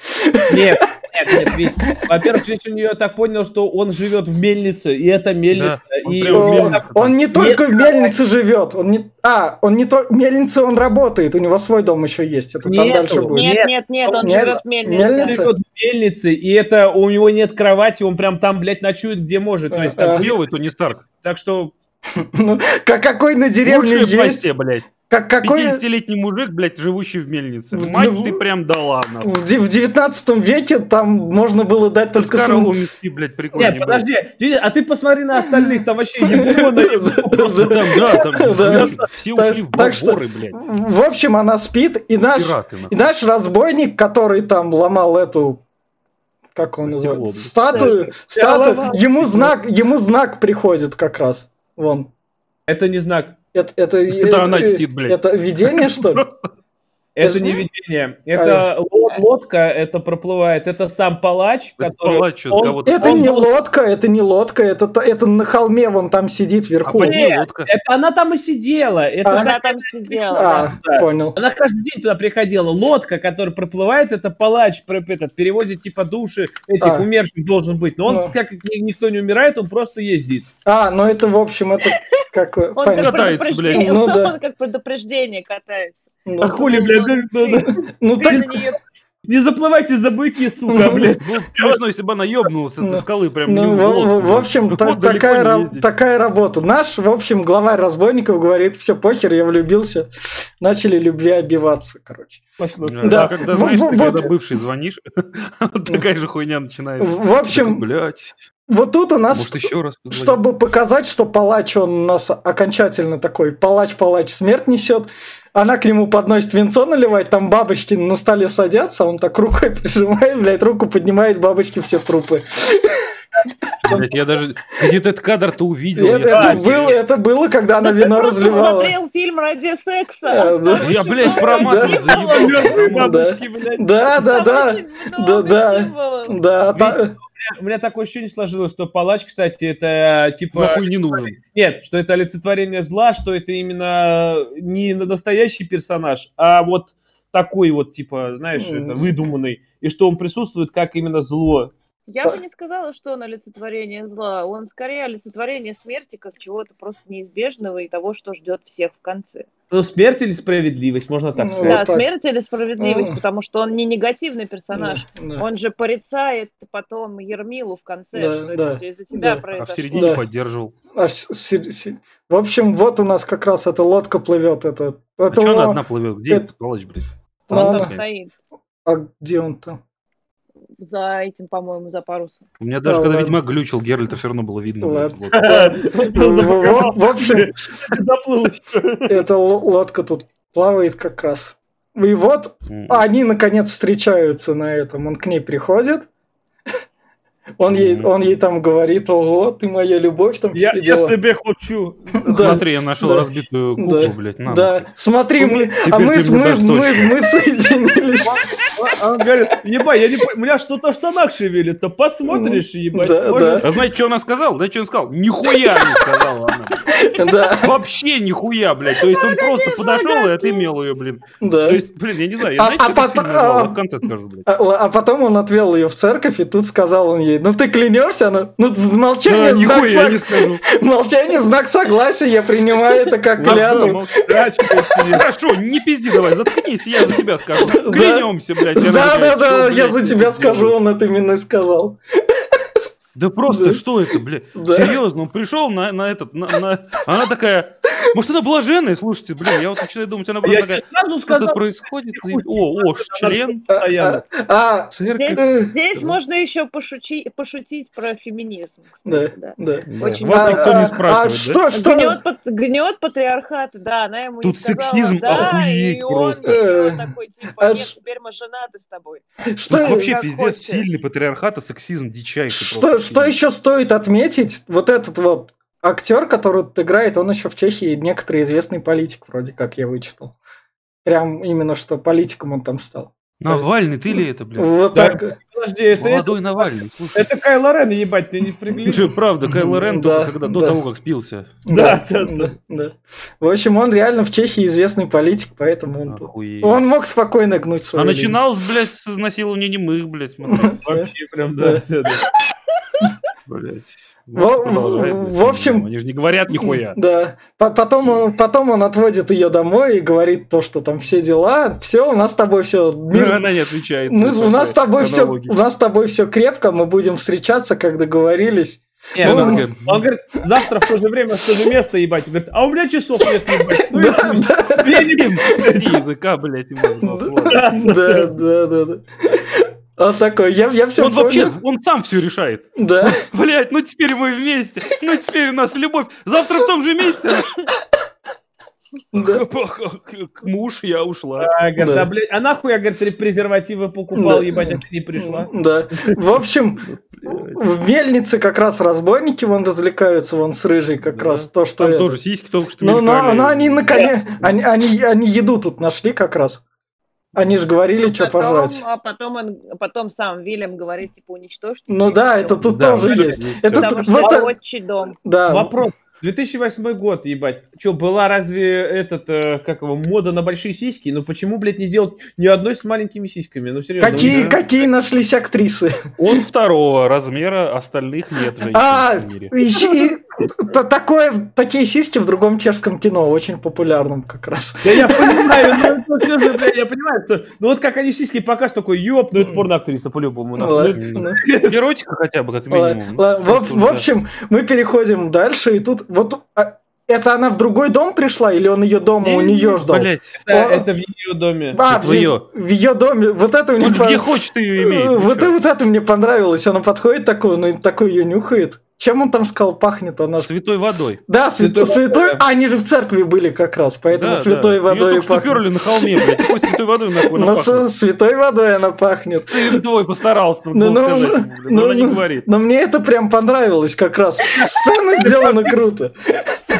Нет, нет, ведь, во-первых, здесь у нее так понял, что он живет в мельнице, и это мельница. он и Он, мельнице. он не только в мельнице живет, он не... А, он не только... В мельнице он работает, у него свой дом еще есть, это там Нету. дальше будет. Нет, Нет, нет, нет, он нет, живет в мельнице. мельница. он живет в мельнице, и это у него нет кровати, он прям там, блядь, ночует, где может. То есть, там А. Где вы, Тони Старк? так что Ну, как какой на деревне есть, блядь. Как какой... 50-летний мужик, блядь, живущий в мельнице. В- Мать в- ты прям дала, нахуй. В в 19 веке там можно было дать только... С сам- Умиски, блядь, прикольно. Нет, подожди, а ты посмотри на остальных, там вообще. Просто там, да, там Да. все Так- ушли в так что- боборы, блядь. В общем, она спит, и наш, и наш разбойник, который там ломал эту как он называется? Статую, статую. Ему знак, ему знак приходит как раз. Вон. Это не знак. Это, это, Это она чтит, блядь. Это видение, что ли? Это Это- не видение. Это ло- лодка, это проплывает. Это сам палач, Это который... палач он-. Это он не лодка, это не лодка, это, это на холме вон там сидит А вверху. ней Нет. лодка. Это она там и сидела. Это А. Она там сидела. А, да. понял. Она каждый день туда приходила. Лодка, которая проплывает, это палач, этот, перевозит типа души этих А. умерших должен быть. Но он, Ну. как ни- никто не умирает, он просто ездит. А, ну это, в общем, это как... Он как. Катается, блядь. Ну да. он как предупреждение катается. Ну, А хули, блядь, ну, ну, ну, ну Ты так, на неё не заплывайте за быки, сука, блядь. Было бы смешно, если бы она ебнулась Ну, от скалы прям Ну, не в, в- блядь. общем, та- такая, ра- работа. Наш, в общем, главарь разбойников говорит, все, похер, я влюбился. Начали любви обиваться, короче. Пошло. Да, Да. Когда, знаешь, в- ты вот- когда бывший звонишь, такая же хуйня начинается. В, общем, Блять, вот тут у нас, может еще раз позвонить? чтобы показать, что палач, он у нас окончательно такой, палач-палач смерть несет, она к нему подносит венцо наливать, там бабочки на столе садятся, он так рукой прижимает, блядь, руку поднимает, бабочки все трупы. Блядь, я даже где-то этот кадр-то увидел. Это, я это было, это было, когда она вино разливала. смотрел фильм ради секса. Я, блядь, заебался. Мёртвые Да. бабочки, блядь. Да, да, да. Да, да. У меня такое ощущение сложилось, что палач, кстати, это типа... Нахуй не нужен. Нет, что это олицетворение зла, что это именно не настоящий персонаж, а вот такой вот, типа, знаешь, это, выдуманный, и что он присутствует как именно зло. Я бы не сказала, что он олицетворение зла. Он скорее олицетворение смерти, как чего-то просто неизбежного и того, что ждет всех в конце. Ну, смерть или справедливость, можно так Ну, сказать. да, вот так. смерть или справедливость, Мгм. потому что он не негативный персонаж. Да. Он же порицает потом Ермилу в конце, Да, что да. это все из-за тебя Да. А произошло. в середине Да. поддерживал. А с- с- с- В общем, вот у нас как раз эта лодка плывет. Это, А это что она одна плывет? Где это- блядь? Ну, Он она- там стоит А где он там? За этим, по-моему, за парусом. У меня даже Да, когда ладно. Ведьмак глючил, Геральта все равно было видно. Просто В- общем, эта лодка тут плавает как раз. И вот они наконец встречаются на этом. Он к ней приходит. Он ей, он ей там говорит, ого, ты моя любовь, там Я, я тебе хочу. Да. Смотри, я нашел Да. разбитую Да. куклу, блядь, на Да, смотри, мы, Теперь а мы, мы, мы, мы соединились. А Он говорит, ебать, я не понял, у меня что-то в штанах шевелит, посмотришь, ебать. Да, да. А знаете, что она сказала? Знаете, что он сказал? Нихуя не сказала она. Да, Вообще нихуя, блядь. То есть он просто подошел и отымел ее, блин. да. То есть, блин, я не знаю, я А- знаете, а потом- а- в конце скажу, блядь. А, а потом он отвел ее в церковь, и тут сказал он ей, ну ты клянешься? Она, ну молчание, Да, знак, сог- не скажу. молчание, знак согласия, я принимаю это как клятву. Хорошо, не пизди давай, заткнись, я за тебя скажу. Клянемся, блядь. я Да, да, да, я за тебя скажу, он это именно и сказал. Да просто Да. что это, блядь? Да. Серьезно, он пришел на, на этот, на, на- Она такая, может, она блаженная? Слушайте, блин, я вот начинаю думать, она просто Я такая, сразу что сказал, тут происходит? О, о, член, А, а, а, церковь. Здесь, здесь можно еще пошути- пошутить про феминизм, да, кстати, да. да. Да, Очень Вас А, никто а, не спрашивает, а да? что, что? Гнет, гнет патриархата, да, она ему Тут не сказала, сексизм да, охуеть и он, просто. и он Э, такой, типа, а нет, теперь мы женаты с тобой. Что, Тут вообще пиздец, сильный патриархат и сексизм дичайший. что, просто. Что еще стоит отметить? Вот этот вот актер, который тут играет, он еще в Чехии некоторый известный политик, вроде как я вычитал. Прям именно что политиком он там стал. Навальный, ты ли это, блядь? Вот Да. так. подожди, это, Молодой Навальный, слушай. это Кайло Рен, ебать, ты не пригляди. Слушай, правда, Кайло Рен Да, только когда до да. того, как спился. Да, да, да. да. В общем, он реально в Чехии известный политик, поэтому он, Охуеть. он мог спокойно гнуть свою А линию. начинал, блядь, с изнасилования немых, блядь, смотри, Вообще прям, да, да, да. Блядь. В- в- общем- Они же не говорят нихуя. Да. По- Потом, он- потом он отводит ее домой и говорит то, что там все дела. Все, у нас с тобой все. Она не отвечает. Мы, у нас с тобой все, у нас с тобой все крепко, мы будем встречаться, как договорились. Не, Ну, он- такая, Он говорит, завтра в то же время, в то же место, ебать. Он говорит, а у меня часов нет, ебать. Ну, Да, да, языка, блядь, ладно. да, да, да, да. Он такой, я, я все Он вообще, он сам все решает. Да. Блять, ну теперь мы вместе. Ну теперь у нас любовь. Завтра в том же месте. Да. Муж, я ушла. А, говорит, Да. а, блядь, а нахуй, я, говорит, презервативы покупал, Да. ебать, а ты не пришла. Да. В общем, в мельнице как раз разбойники вон развлекаются, вон с рыжей как Да. раз то, что Там это. тоже сиськи только что Ну, но, мелькали. но они наконец, они, они, они еду тут нашли как раз. Они же говорили, что Потом- пожрать. А потом, он, потом сам Вильям говорит, типа, уничтожьте. Ну да, это тут Да, тоже есть. Это. Потому что это- отчий дом. Да. Вопрос. 2008 год, ебать. Че, была разве этот, э, как его, мода на большие сиськи? Ну почему, блядь, не сделать ни одной с маленькими сиськами? Ну серьезно. Какие, да. какие нашлись актрисы? Он второго размера, остальных нет женщин А, в мире. та- такое, такие сиськи в другом чешском кино, очень популярном как раз. Да я понимаю, но это все же, блядь, я понимаю, что... Ну вот как они сиськи покажут, такой, ёб, ну это порноактриса по-любому. Ну, ну. Эротика хотя бы, как минимум. Ну. В, общем, мы переходим дальше, и тут вот а, это она в другой дом пришла, или он ее дома у Не, нее ждал? Блять, Это, О. это в ее доме. А, это в, е- её. в ее доме. Вот это мне он по- где хочет ее имеет. ну Вот, вот это мне понравилось. Она подходит такой, ну и такой ее нюхает. Чем он там сказал, пахнет она? Святой водой. Да, святой, Святой святой. А, они же в церкви были как раз, поэтому Да, святой да. водой и что пахнет. перли на холме, блядь. Какой святой водой нахуй Ну, она пахнет? с- святой водой она пахнет. Сын твой постарался, надо Ну, ну, сказать ну, но она не ну. говорит. Но мне это прям понравилось как раз. Сцена сделана круто.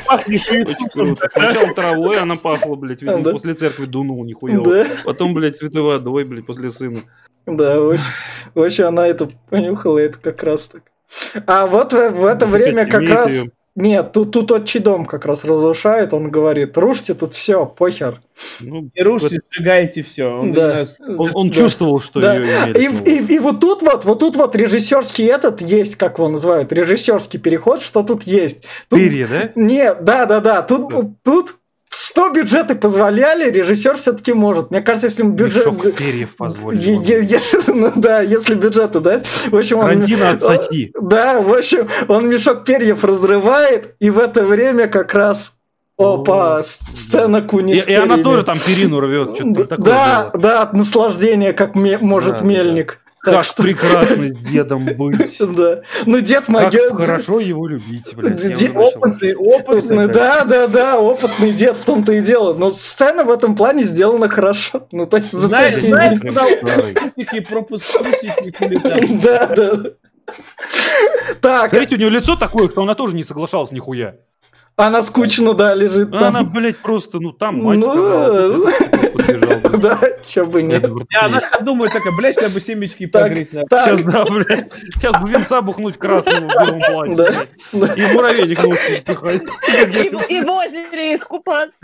Пахнешь Очень круто. Сначала травой она пахла, блядь, видимо, Да. после церкви дунул нихуево. Да, Потом, блядь, святой водой, блядь, после сына. да, очень, очень она это понюхала, это как раз так. А вот в, в это время как раз... Нет, тут, тут отчий дом как раз разрушает, он говорит, рушьте тут все, похер. Ну, И рушите, сжигаете все. Он Да. именно с- он, он Да. чувствовал, что Да. ее. И, и, и вот тут вот, вот тут вот режиссерский этот есть, как его называют, режиссерский переход, что тут есть. Тут, Перья, да? Нет, да, да, да. Тут, Да. тут что бюджеты позволяли, режиссер все-таки может. Мне кажется, если бюджет. Мешок перьев позволил. Если- ну да, если бюджеты дать. В общем, он, Тарантино отсоси. да, в общем, он мешок перьев разрывает, и в это время как раз. Опа, О, сцена Куни И, и она тоже там перину рвет, что-то такое. Да, было. да, от наслаждения, как ме- может Да, да, мельник. Так что- прекрасно с дедом быть. Да. Ну, дед Как могет. хорошо его любить, блядь. Де-. Опытный, опытный. Да, да, да, опытный дед в том-то и дело. Но сцена в этом плане сделана хорошо. Ну, то есть, Знаешь, знаешь, куда старый. усики, пропуск усики, хули там. Да, да. Так, Смотрите, у нее лицо такое, что она тоже не соглашалась нихуя. Она скучно, да, лежит Она, там. блядь, просто, ну там мать Ну, сказала. э. Да, чё бы нет. Она думает, такая, блядь, как бы семечки погрызть. Сейчас, да, блядь. Сейчас бы венца бухнуть красного в белом платье. И муравейник на уши впихать. И, в озере искупаться.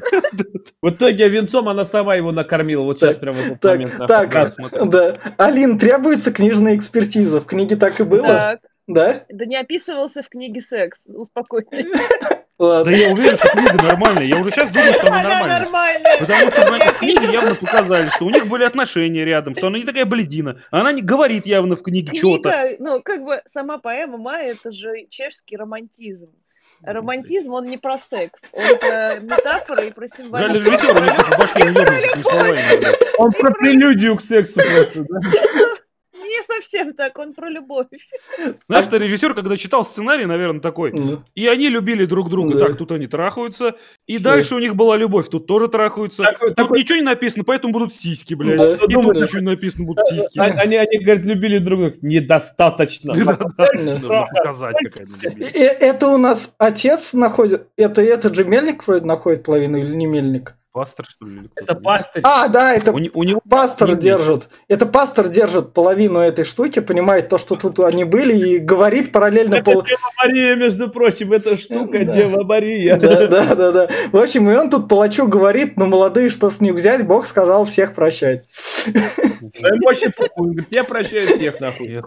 В итоге венцом она сама его накормила. Вот сейчас прямо в этот момент. так. Да. Алин, требуется книжная экспертиза. В книге так и было? Да? да не описывался в книге секс. Успокойтесь. Да Ладно. я уверен, что книга нормальная. Я уже сейчас думаю, что она Она нормальная. нормальная. Потому что в этой книге явно показали, что у них были отношения рядом, что она не такая бледина. Она не говорит явно в книге что-то. Книга, ну, как бы сама поэма Майя, это же чешский романтизм. Романтизм, он не про секс, он про метафоры и про Жаль, символику. режиссер у них в башке не. Он про прелюдию к сексу просто, да? Не совсем так, он про любовь. Знаешь, что режиссер, когда читал сценарий, наверное, такой, Ну, и они любили друг друга. Да. Так, тут они трахаются. И Что? дальше у них была любовь. Тут тоже трахаются. Такой- Тут такой- ничего не написано, поэтому будут сиськи, блядь. Да. И тут ничего не написано, будут сиськи. А- Они, они, говорят, любили друг друга. Недостаточно. Нужно показать, какая э- Это у нас отец находит... Это этот же мельник вроде находит половину или не мельник? Пастор, что ли? Это пастор. А, да, это у, у него пастор не держит. Это пастор держит половину этой штуки, понимает то, что тут они были, и говорит параллельно... Это пол... Дева Мария, между прочим, эта штука, да. Дева Мария. Да, да, да, да. В общем, и он тут палачу говорит, ну, молодые, что с них взять, Бог сказал всех прощать. Да вообще похуй, говорит, я прощаю всех, нахуй.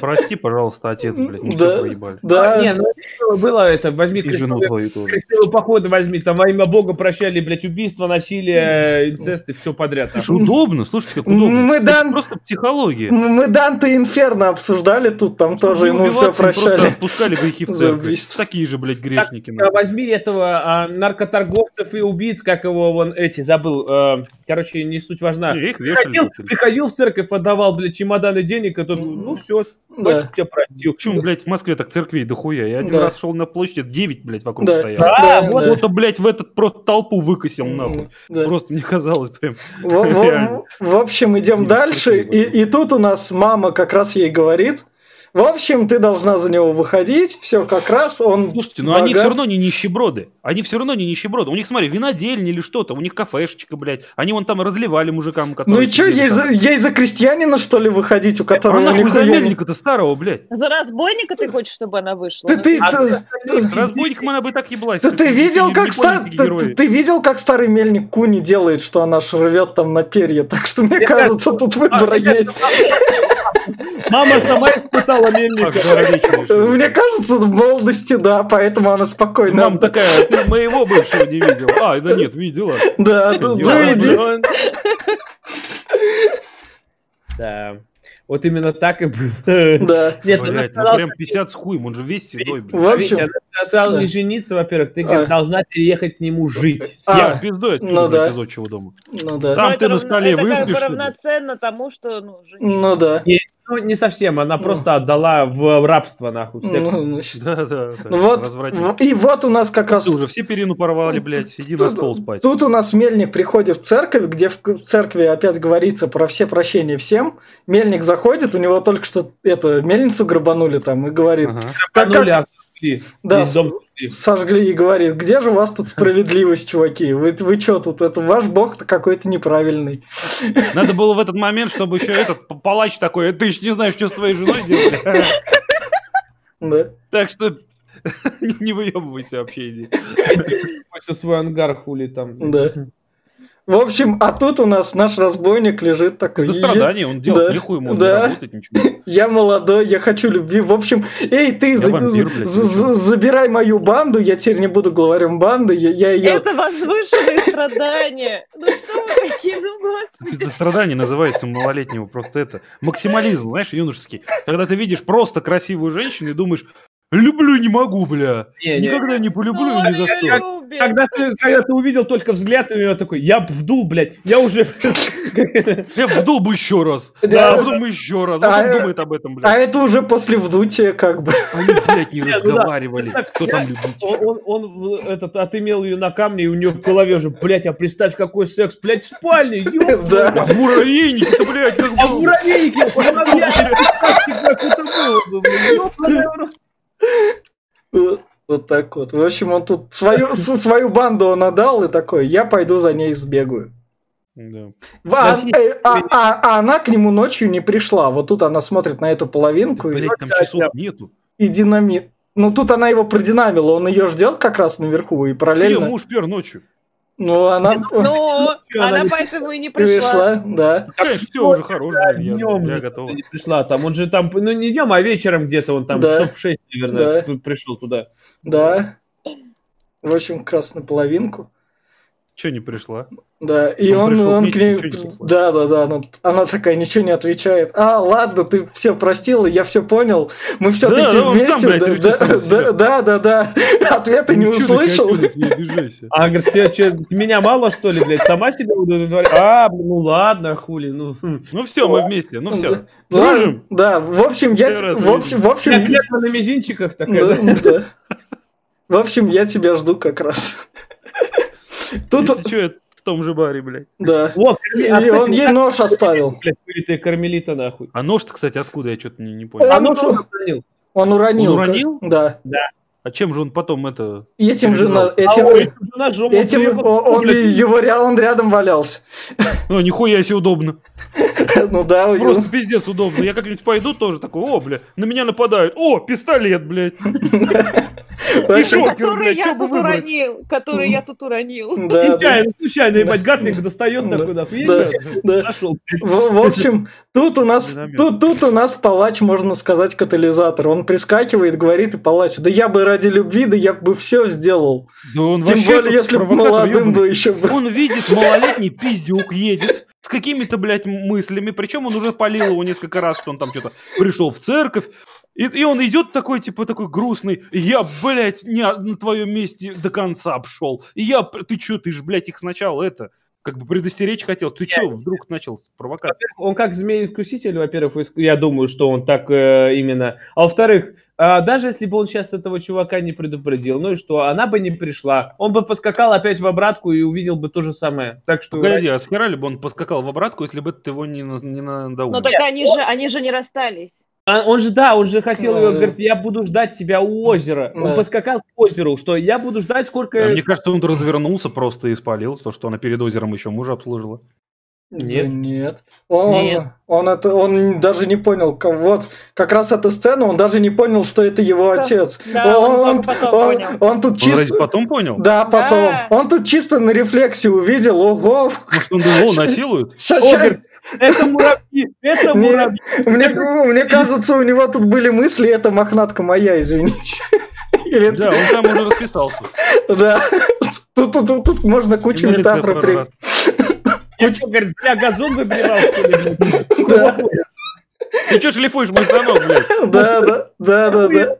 Прости, пожалуйста, отец, блядь, мы все проебали. Да. Не, ну было это, возьми жену твою тоже. Крестовый поход возьми, там во имя Бога прощали, блядь, убийство, насилие, инцест и все подряд. Удобно, слушайте, как удобно. Мы Дан... просто психология. Мы Данте Инферно обсуждали тут, там тоже ему все прощали. Просто отпускали грехи в церковь. Такие же, блядь, грешники. Так, возьми этого а, наркоторговцев и убийц, как его вон эти, забыл. А, короче, не суть важна. Их приходил, приходил в церковь, отдавал, блядь, чемоданы денег, и тот, ну все, да. тебя простил. Почему, блядь, в Москве так церквей дохуя? Я один да. раз шел на площадь, 9, блядь, вокруг да. стояло. Да, да, вот да. кто, блядь, в этот просто толпу выкосил нахуй. Да. Просто мне казалось прям. В, в, в общем, идем дальше. И, и тут у нас мама как раз ей говорит, в общем, ты должна за него выходить, все как раз, он Слушайте, но богат. они все равно не нищеброды. Они все равно не нищеброды. У них, смотри, винодельня или что-то, у них кафешечка, блядь. Они вон там разливали мужикам, которые... Ну и что, ей за, ей за крестьянина, что ли, выходить, у которого... А нахуй за мельника-то старого, блядь? За разбойника ты хочешь, чтобы она вышла? Ты, ты, а, ты, ты, разбойником она бы так еблась. Ты, ты, видел, как стар... ты, ты видел, как старый мельник Куни делает, что она рвет там на перья? Так что, мне кажется, тут выбора есть. Мама сама испытала мельника. Мне кажется, в молодости, да, поэтому она спокойно. Мама такая, ты моего бывшего не видел. А, да нет, видела. Да, ну видел. Да. Вот именно так и было. Да. Нет, Блядь, ну прям 50 с хуем, он же весь седой, блядь. В общем, она да. не жениться, во-первых, ты а. должна переехать к нему жить. А, я пиздой отсюда, ну, да. из отчего дома. Ну да. Там ну, ты на столе выспишь. Это равноценно тому, что, ну, жениться. Ну да. И ну, не совсем, она ну. просто отдала в рабство, нахуй, всех. Ну, значит, да, да, да. Вот, и вот у нас как раз... Ты уже все перину порвали, блядь, иди тут, на стол спать. Тут у нас Мельник приходит в церковь, где в церкви опять говорится про все прощения всем. Мельник заходит, у него только что это, мельницу грабанули там и говорит... Ага. Как, как... Да, дом сожгли и говорит, где же у вас тут справедливость, чуваки? Вы, вы что тут, это ваш бог-то какой-то неправильный. Надо было в этот момент, чтобы еще этот палач такой, ты еще не знаешь, что с твоей женой делали. Да. Так что не выебывайся вообще. Иди. свой ангар хули там. Да. В общем, а тут у нас наш разбойник лежит такой. Это страдание, он делает да, нихуя ему да. не работает ничего. Я молодой, я хочу любви. В общем, эй, ты за, вампир, блядь, за, забирай мою банду, я теперь не буду главарем банды. Я, я ее... Это возвышенные страдания. Ну что вы такие, ну господи. Это страдание называется малолетнего, просто это. Максимализм, знаешь, юношеский. Когда ты видишь просто красивую женщину и думаешь, Люблю не могу, бля. Не, Никогда не, не полюблю ну, ни за что. Когда ты, когда ты увидел только взгляд, у него такой, я вдул, блядь, я уже... Я вдул бы еще раз. Да, а потом еще раз. А он думает об этом, блядь. А это уже после вдутия как бы. Они, блядь, не ну разговаривали. Кто там любит? Он этот отымел ее на камне, и у него в голове уже, блядь, а представь, какой секс, блядь, в спальне, Да. А в муравейнике-то, блядь, как А в муравейнике, как это было, вот так вот. В общем, он тут свою, свою банду он отдал и такой, я пойду за ней сбегаю. Да. А, э, а, а, а она к нему ночью не пришла. Вот тут она смотрит на эту половинку. Да, блядь, и, там часов нету. И динамит. Ну тут она его продинамила, он ее ждет как раз наверху и параллельно. Ее муж пер ночью. Ну, она... Ну, она поэтому и не пришла. Пришла, да. Все уже хорош, я, днем я готов. Не пришла там, он же там, ну не днем, а вечером где-то он там, да. часов в 6, наверное, да. пришел туда. Да. В общем, на половинку. Че не пришла? Да, и он, он, он к ней... Да, да, да, она, она такая ничего не отвечает. А, ладно, ты все простила, я все понял. Мы все-таки да, вместе. Сам, блядь, да, да, да, да, да, Ответа не услышал. а, говорит, меня мало, что ли, блядь, сама себя удовлетворяет? А, ну ладно, хули, ну. Ну все, мы вместе, ну все. Дружим? Да, в общем, я... В общем, в общем... на мизинчиках такая, да? В общем, я тебя жду как раз. Тут... Если что, в том же баре, блядь. Да. Вот, и а, кстати, он ей нож оставил. Блядь, ты кармелита нахуй. А нож-то, кстати, откуда? Я что-то не, не понял. А нож он уронил. Он уронил? Он уронил? Да. Да. А чем же он потом это... Этим же... Перевязал. Этим, А, ой, ножом этим он он, он, его, он рядом валялся. Ну, нихуя себе удобно. Ну да, Просто пиздец удобно. Я как-нибудь пойду тоже такой, о, бля, на меня нападают. О, пистолет, блядь. И шокер, Который блядь, я что бы тут выбрать? уронил, который я тут уронил. Нечаянно, случайно, ебать, Гатлинг достает такой, да, нашел. В, общем, тут у нас тут у нас палач, можно сказать, катализатор. Он прискакивает, говорит, и палач, да я бы ради любви, да я бы все сделал. Да он Тем более, если бы молодым бы еще был. Он видит, малолетний пиздюк едет с какими-то, блядь, мыслями. Причем он уже полил его несколько раз, что он там что-то пришел в церковь. И, и он идет такой, типа, такой грустный. Я, блядь, не на твоем месте до конца обшел. И я, ты чё, ты ж, блядь, их сначала это, как бы предостеречь хотел. Ты чё, вдруг начал провокать? Он как змей-искуситель, во-первых, я думаю, что он так э, именно. А во-вторых, а, даже если бы он сейчас этого чувака не предупредил, ну и что, она бы не пришла, он бы поскакал опять в обратку и увидел бы то же самое. Так что... Погоди, а схерали бы он поскакал в обратку, если бы ты его не, на- не надоумил? Ну так они же, они же не расстались. А он же, да, он же хотел Ну, ее, да. говорит, я буду ждать тебя у озера. Да. Он поскакал к озеру, что я буду ждать, сколько... А мне кажется, он развернулся просто и спалил то, что она перед озером еще мужа обслужила. Да Нет. нет. Он, Нет. он это, он даже не понял, вот как раз эта сцена, он даже не понял, что это его отец. Да, он только потом он- понял. он тут Он чисто, разве потом понял? да, потом, Да. он тут чисто на рефлексе увидел, ого, Может, он думал, «О, насилуют? ща- Он говорит, это муравьи, это муравьи. мне, мне кажется, у него тут были мысли, это мохнатка моя, извините. Или Да, он там уже расписался. да. Тут, тут, тут- тут можно кучу метафор при... Я что, говорит, зря газон выбирал, что ли, блядь? Да. Ты что шлифуешь мой станок, блядь? Да, да, да, да, да.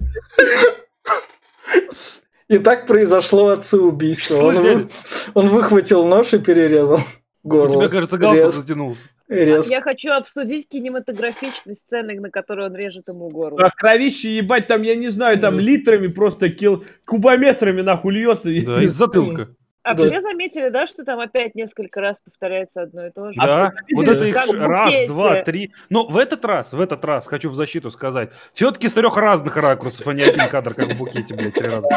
И так произошло отцеубийство. Слышь, Он, он выхватил нож и перерезал У горло. тебя, кажется, галстук Рез- затянулся. резко. Я хочу обсудить кинематографичность сцены, на которой он режет ему горло. А кровище, ебать, там, я не знаю, там Да. литрами просто кил... кубометрами нахуй льется. Да, из затылка. А Да. все заметили, да, что там опять несколько раз повторяется одно и то же? А Да, вы вот это их раз, два, три. Но в этот раз, в этот раз, хочу в защиту сказать, все-таки с трех разных ракурсов, а не один кадр, как в букете, блядь, три раза.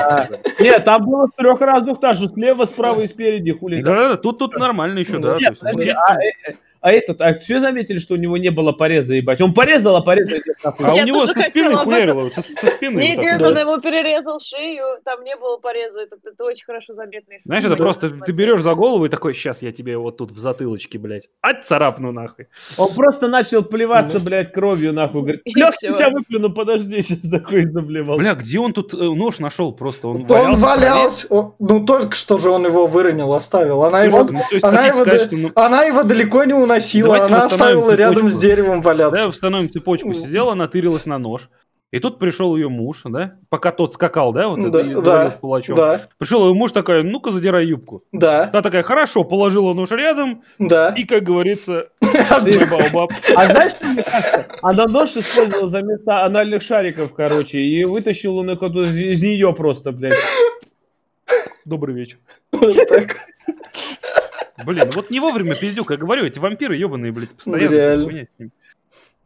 Нет, там было с трех разных тоже, слева, справа и спереди, хули. да, тут, тут нормально еще, да. А, этот, а все заметили, что у него не было пореза, ебать? Он порезал, а пореза идет нахуй. А у него со спины хуярило, со, спины. Нет, нет, он ему перерезал шею, там не было пореза, это, это очень хорошо заметно. Знаешь, это просто ты берешь за голову и такой, сейчас я тебе вот тут в затылочке, блядь, ать царапну нахуй. Он просто начал плеваться, блядь, кровью, нахуй. Говорит, Лёх, тебя выплюну, подожди, сейчас такой заблевал. Бля, где он тут э, нож нашел просто? Он То он валялся Ну, только что же он его выронил, оставил. Она его, Ну, она его, ну, она его далеко не уносила. Давайте она оставила рядом цепочку. с деревом валяться. Да, восстановим цепочку. Сидела, натырилась на нож. И тут пришел ее муж, да? Пока тот скакал, да, вот Да, это, да, с палачом. Да, Пришел ее муж такая, ну-ка задирай юбку. да, Та такая, хорошо, положила нож рядом, да. и, как говорится. А знаешь, что мне кажется? Она нож использовала за место анальных шариков, короче, и вытащил он их из нее просто, блядь. Добрый вечер. Вот так. Блин, вот не вовремя пиздюк, я говорю, эти вампиры ебаные, блядь, постоянно. Реально.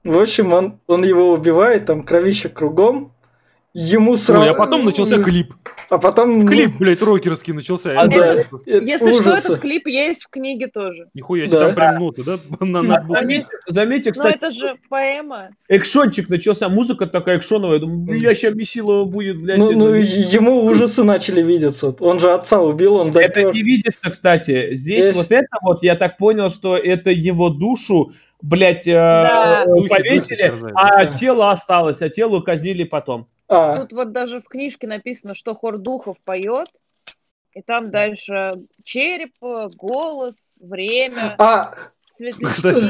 В общем, он, он его убивает, там кровище кругом. Ему сразу... Ой, а потом начался клип. А потом... Клип, блядь, рокерский начался. А, да. Если что, этот клип есть в книге тоже. Нихуя себе, Да. там прям ноты, да? На, на букве. Заметьте, Но кстати, это же поэма. экшончик начался, музыка такая экшоновая. Я думаю, бля, сейчас Месилова будет, блядь. Ну, ну, это- ему ужасы начали видеться. Он же отца убил, он Это допер. не видится, кстати. Здесь Есть. вот это вот, я так понял, что это его душу, блядь, э, Да. э, Духи, повесили, духи а Да. тело осталось, а тело казнили потом. А, Тут вот даже в книжке написано, что хор духов поет, и там дальше череп, голос, время, а, Кстати,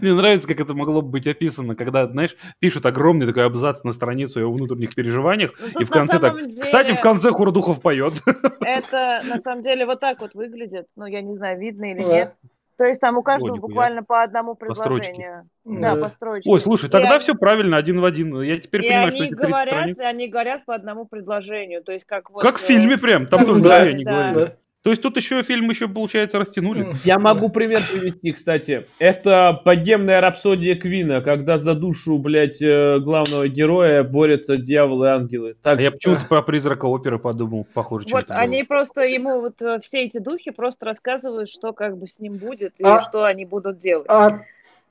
мне нравится, как это могло бы быть описано, когда, знаешь, пишут огромный такой абзац на страницу о внутренних переживаниях, Ну, и в конце так, деле кстати, в конце Хурдухов поет. Это на самом деле вот так вот выглядит. Ну, я не знаю, видно или Да. нет. То есть там у каждого нихуя. буквально по одному По строчке. предложению. Да, Да. по строчке. Ой, слушай, И тогда они- все правильно, один в один. Я теперь И понимаю, что они 30 говорят, страниц... и они говорят по одному предложению. То есть как вот... Как в э, фильме прям, там тоже Да. не Да. говорили. да. То есть тут еще фильм еще, получается, растянули. Я могу пример привести, кстати. Это богемная рапсодия Квина, когда за душу, блядь, э, главного героя борются дьяволы и ангелы. Так, а я почему-то про призрака оперы подумал, похоже. Вот они было. просто ему вот э, все эти духи просто рассказывают, что как бы с ним будет и а, что они будут делать. А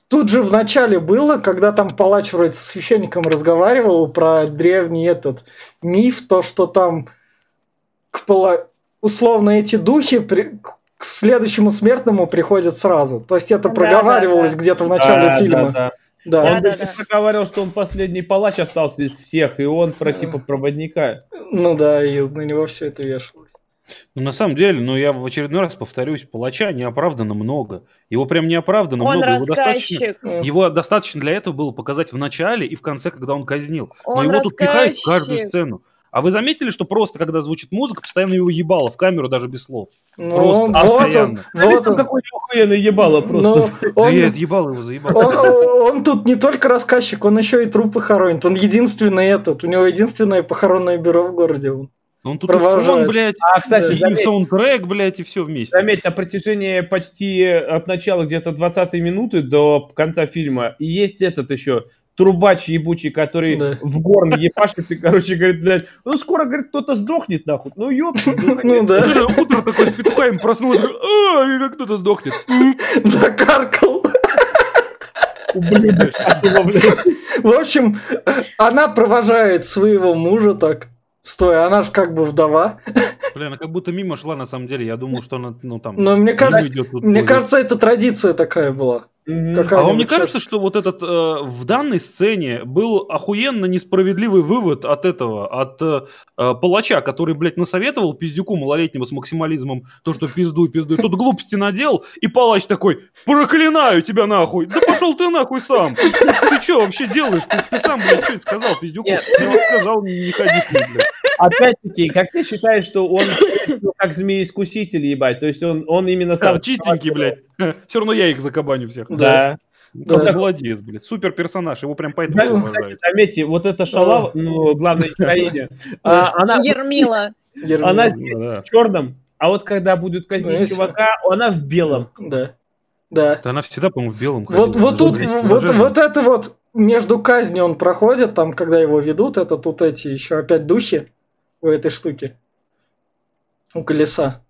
тут же в начале было, когда там палач вроде со священником разговаривал про древний этот миф, то, что там к пала условно эти духи при... к следующему смертному приходят сразу. То есть это да, проговаривалось да, да. где-то в начале да, фильма. Да, да. Да. Он да, да, проговаривал, что он последний палач остался из всех, и он про типа проводника. Ну да, и на него все это вешалось. Ну, на самом деле, ну, я в очередной раз повторюсь, палача неоправданно много. Его прям неоправданно он много. Его достаточно, его достаточно для этого было показать в начале и в конце, когда он казнил. Он Но его рассказчик. тут пихают в каждую сцену. А вы заметили, что просто, когда звучит музыка, постоянно его ебало в камеру даже без слов? Ну, просто вот постоянно. Он, вот он. Какой охуенный ебало просто. Ну, он, да я ебал его, заебал. Он, он тут не только рассказчик, он еще и трупы хоронит. Он единственный этот, у него единственное похоронное бюро в городе. Он тут провожает. блядь, а, кстати, да. и саундтрек, блядь, и все вместе. Заметь, на протяжении почти от начала где-то 20 минуты до конца фильма есть этот еще трубач ебучий, который да. в горн ебашит и, короче, говорит, блядь, ну скоро, говорит, кто-то сдохнет, нахуй. Ну ёб, ну да. Утро такой с петухами проснулся, а, как кто-то сдохнет. Закаркал. В общем, она провожает своего мужа так. Стой, она же как бы вдова. Бля, она как будто мимо шла, на самом деле. Я думал, что она, ну там... Но мне кажется, мне кажется, это традиция такая была. Mm-hmm. А вам не кажется, что вот этот э, в данной сцене был охуенно несправедливый вывод от этого, от э, э палача, который, блядь, насоветовал пиздюку малолетнему с максимализмом то, что пиздуй, пиздуй. Тут глупости надел, и палач такой, проклинаю тебя нахуй. Да пошел ты нахуй сам. Ты что вообще делаешь? Ты, ты сам, блядь, что сказал пиздюку? Я сказал, не ходи блядь. Опять-таки, как ты считаешь, что он как змеи-искуситель, ебать? То есть он, он именно сам... Чистенький, блядь. Все равно я их закабаню всех. Да. Да, да, молодец, блядь. Супер персонаж, его прям поэтому да, кстати, заметьте, вот эта шалава, ну, главная героиня, а, она... Ермила. Она в черном, а вот когда будут казнить ну, чувака, она в белом. Да. Да. Она всегда, по-моему, в белом. Вот, вот тут, вот, вот это вот между казнью он проходит, там, когда его ведут, это тут эти еще опять духи у этой штуки. У колеса.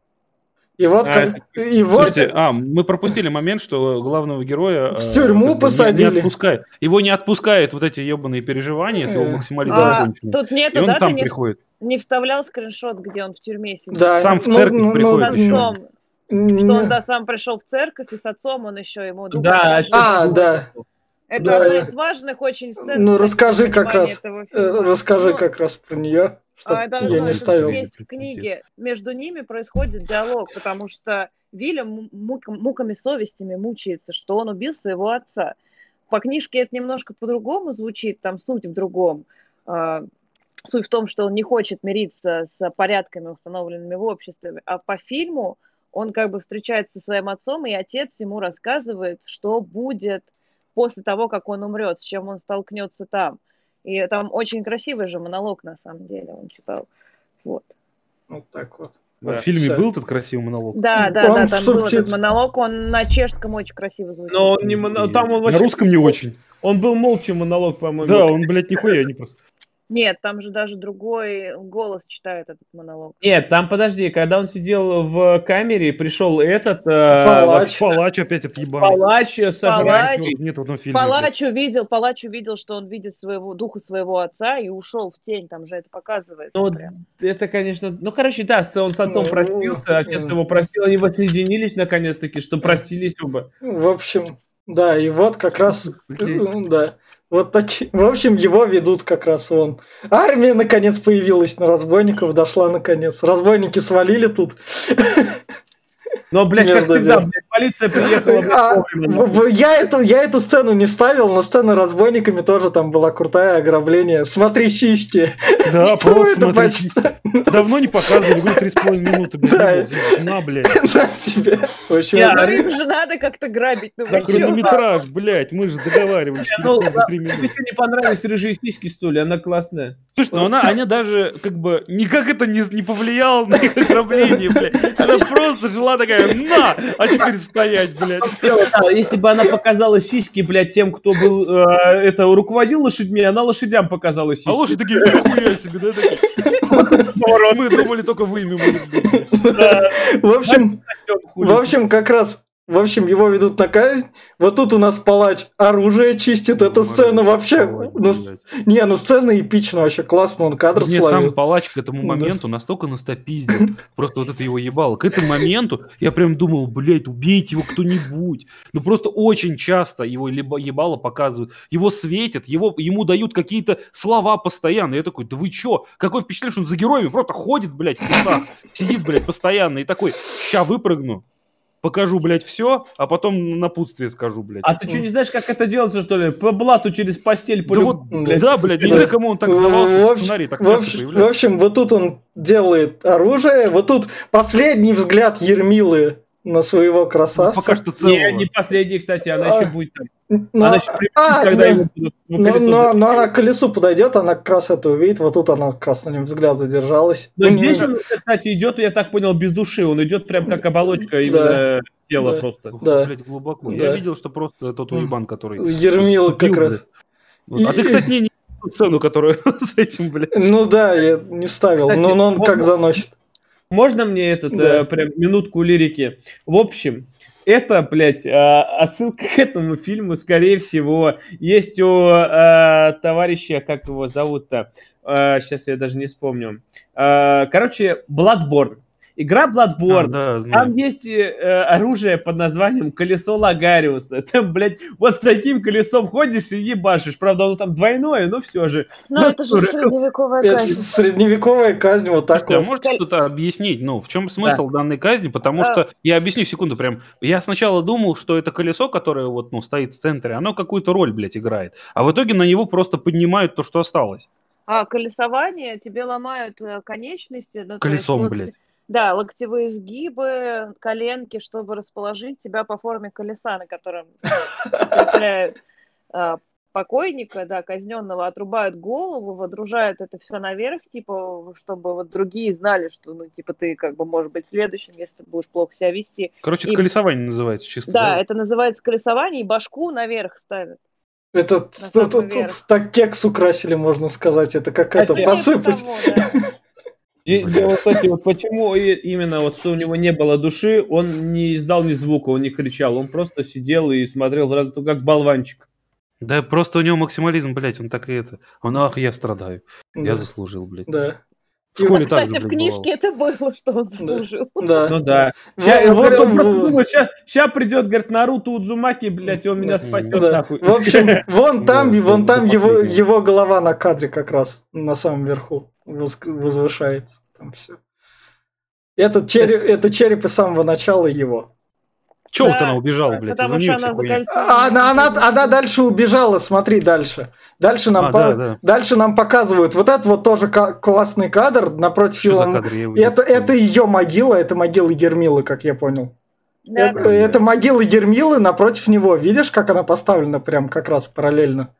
И вот, а, как, и вот... Слушайте, а, мы пропустили момент, что главного героя... В тюрьму э, посадили. Не, не отпускает. Его не отпускают вот эти ебаные переживания с его э. максимализмом а, Тут нету, и он да, там не, приходит. Не вставлял скриншот, где он в тюрьме сидит. Да, сам в ну, церковь ну, ну, приходит ну, еще. Отцом. Что он, да, сам пришел в церковь, и с отцом он еще ему... Да, а, да. Это да. одна из важных очень сцен. Ну, расскажи как раз, э, расскажи ну, как раз про нее, чтобы а, я не ставил. Есть в книге, между ними происходит диалог, потому что Вильям мук, муками совестями мучается, что он убил своего отца. По книжке это немножко по-другому звучит, там суть в другом. А, суть в том, что он не хочет мириться с порядками, установленными в обществе, а по фильму он как бы встречается со своим отцом, и отец ему рассказывает, что будет после того, как он умрет, с чем он столкнется там. И там очень красивый же монолог, на самом деле, он читал. Вот. Вот так вот. Да. В фильме Все. был этот красивый монолог? Да, да, он да, там субтит... был этот монолог, он на чешском очень красиво звучит. Но он не моно... там он вообще... На русском не очень. Он был молча монолог, по-моему. Да, он, блядь, нихуя не просто. Нет, там же даже другой голос читает этот монолог. Нет, там, подожди, когда он сидел в камере, пришел этот... Э, палач. Палач опять отъебал. Палач сожрать. Палач, нет в этом фильме. Палач увидел, палач увидел, что он видит своего духа своего отца и ушел в тень, там же это показывается. Ну, прям. это, конечно... Ну, короче, да, он с отцом ну, простился, отец его простил, они воссоединились наконец-таки, что простились оба. В общем, да, и вот как раз... Да. Вот такие. В общем, его ведут как раз вон. Армия наконец появилась на разбойников, дошла наконец. Разбойники свалили тут. Но, блядь, как всегда, блядь, полиция приехала, блядь, а, я, эту, я эту сцену не ставил, но сцена разбойниками тоже там была крутая, ограбление. Смотри сиськи. Да, просто смотри, Давно не показывали, с половиной минуты, блядь. На, блядь. На тебе. Ну, им же надо как-то грабить. Ну, За хронометраж, блядь, мы же договаривались. Ну, мне не понравились рыжие сиськи, что ли, она классная. Слушай, ну она, она даже, как бы, никак это не, не повлияло на их ограбление, блядь. Она просто жила такая, на, а теперь стоять, блядь. Если бы она показала сиськи, блядь, тем, кто был, э, это, руководил лошадьми, она лошадям показала сиськи. А лошади такие, нихуя себе, да, такие. Мы думали, только вы ими В общем, в общем, как раз в общем, его ведут на казнь. Вот тут у нас палач оружие чистит. Эта сцена вообще... Ну, не, ну сцена эпичная вообще, классно, он кадр Мне сам палач к этому моменту настолько настопиздил. Просто вот это его ебало. К этому моменту я прям думал, блядь, убейте его кто-нибудь. Ну просто очень часто его ебало показывают. Его светят, его, ему дают какие-то слова постоянно. Я такой, да вы чё? Какое впечатление, что он за героями просто ходит, блядь, в кустах. Сидит, блядь, постоянно. И такой, ща выпрыгну покажу, блядь, все, а потом напутствие скажу, блядь. А ты что, не знаешь, как это делается, что ли? По блату через постель. По да, люб... вот, блядь. да, блядь, не знаю, кому он так давал, что сценарий так в общем, в общем, вот тут он делает оружие, вот тут последний взгляд Ермилы на своего красавца. Ну, пока что целого. Не, не последний, кстати, она а, еще будет там. Но, она еще а, когда но, его будут но, но, но она к колесу подойдет, она как раз это увидит, вот тут она как раз на нем взгляд задержалась. Но ну, здесь он, кстати, идет, я так понял, без души, он идет прям как оболочка именно да. тела да. просто. Да. Блядь, глубоко. Да. Я видел, что просто тот уебан, который... Ермил как раз. Вот. А ты, кстати, не, не сцену, которую с этим, блядь. Ну да, я не ставил, кстати, но он как заносит. Можно мне этот, да. э, прям минутку лирики? В общем, это, блядь, а, отсылка к этому фильму, скорее всего, есть у э, товарища, как его зовут-то, сейчас я даже не вспомню. Короче, Bloodborne. Игра Bloodborne. А, да, Там есть э, оружие под названием колесо Лагариуса. Там, блядь, вот с таким колесом ходишь и ебашишь. Правда, оно там двойное, но все же. Ну, это же средневековая казнь. Средневековая казнь вот так Слушайте, вот. А можете кто-то объяснить, ну, в чем смысл да. данной казни? Потому а... что, я объясню секунду прям. Я сначала думал, что это колесо, которое вот, ну, стоит в центре, оно какую-то роль, блядь, играет. А в итоге на него просто поднимают то, что осталось. А колесование тебе ломают э, конечности. Ну, Колесом, есть, блядь. Да, локтевые сгибы, коленки, чтобы расположить тебя по форме колеса, на котором цепляют а, покойника, да, казненного, отрубают голову, водружают это все наверх, типа, чтобы вот другие знали, что, ну, типа, ты как бы можешь быть следующим, если ты будешь плохо себя вести. Короче, и... это колесование называется чисто. Да, да, это называется колесование, и башку наверх ставят. Это тут, так кекс украсили, можно сказать. Это какая-то посыпать. Того, да. Дело, кстати, вот почему именно вот что у него не было души, он не издал ни звука, он не кричал, он просто сидел и смотрел раз как болванчик. Да, просто у него максимализм, блядь, он так и это. Он, ах, я страдаю. Да. Я заслужил, блядь. Да. В школе кстати, так же, в книжке бывало. это было, что он заслужил. Да. Ну да. Сейчас, вот он, думаю, сейчас, сейчас придет, говорит, Наруто Удзумаки, блядь, и он меня спасет да. нахуй. В общем, вон там, вон там его, его голова на кадре как раз, на самом верху возвышается. Там все. Это череп, это череп из самого начала его. Чего да, вот она убежала, блядь? Потому что она а, она, она, она дальше убежала, смотри дальше. Дальше нам, а, по... да, да. дальше нам показывают. Вот это вот тоже классный кадр напротив его. Это, это ее могила, это могила Гермилы, как я понял. Да, это, это могила Гермилы напротив него. Видишь, как она поставлена прям как раз параллельно?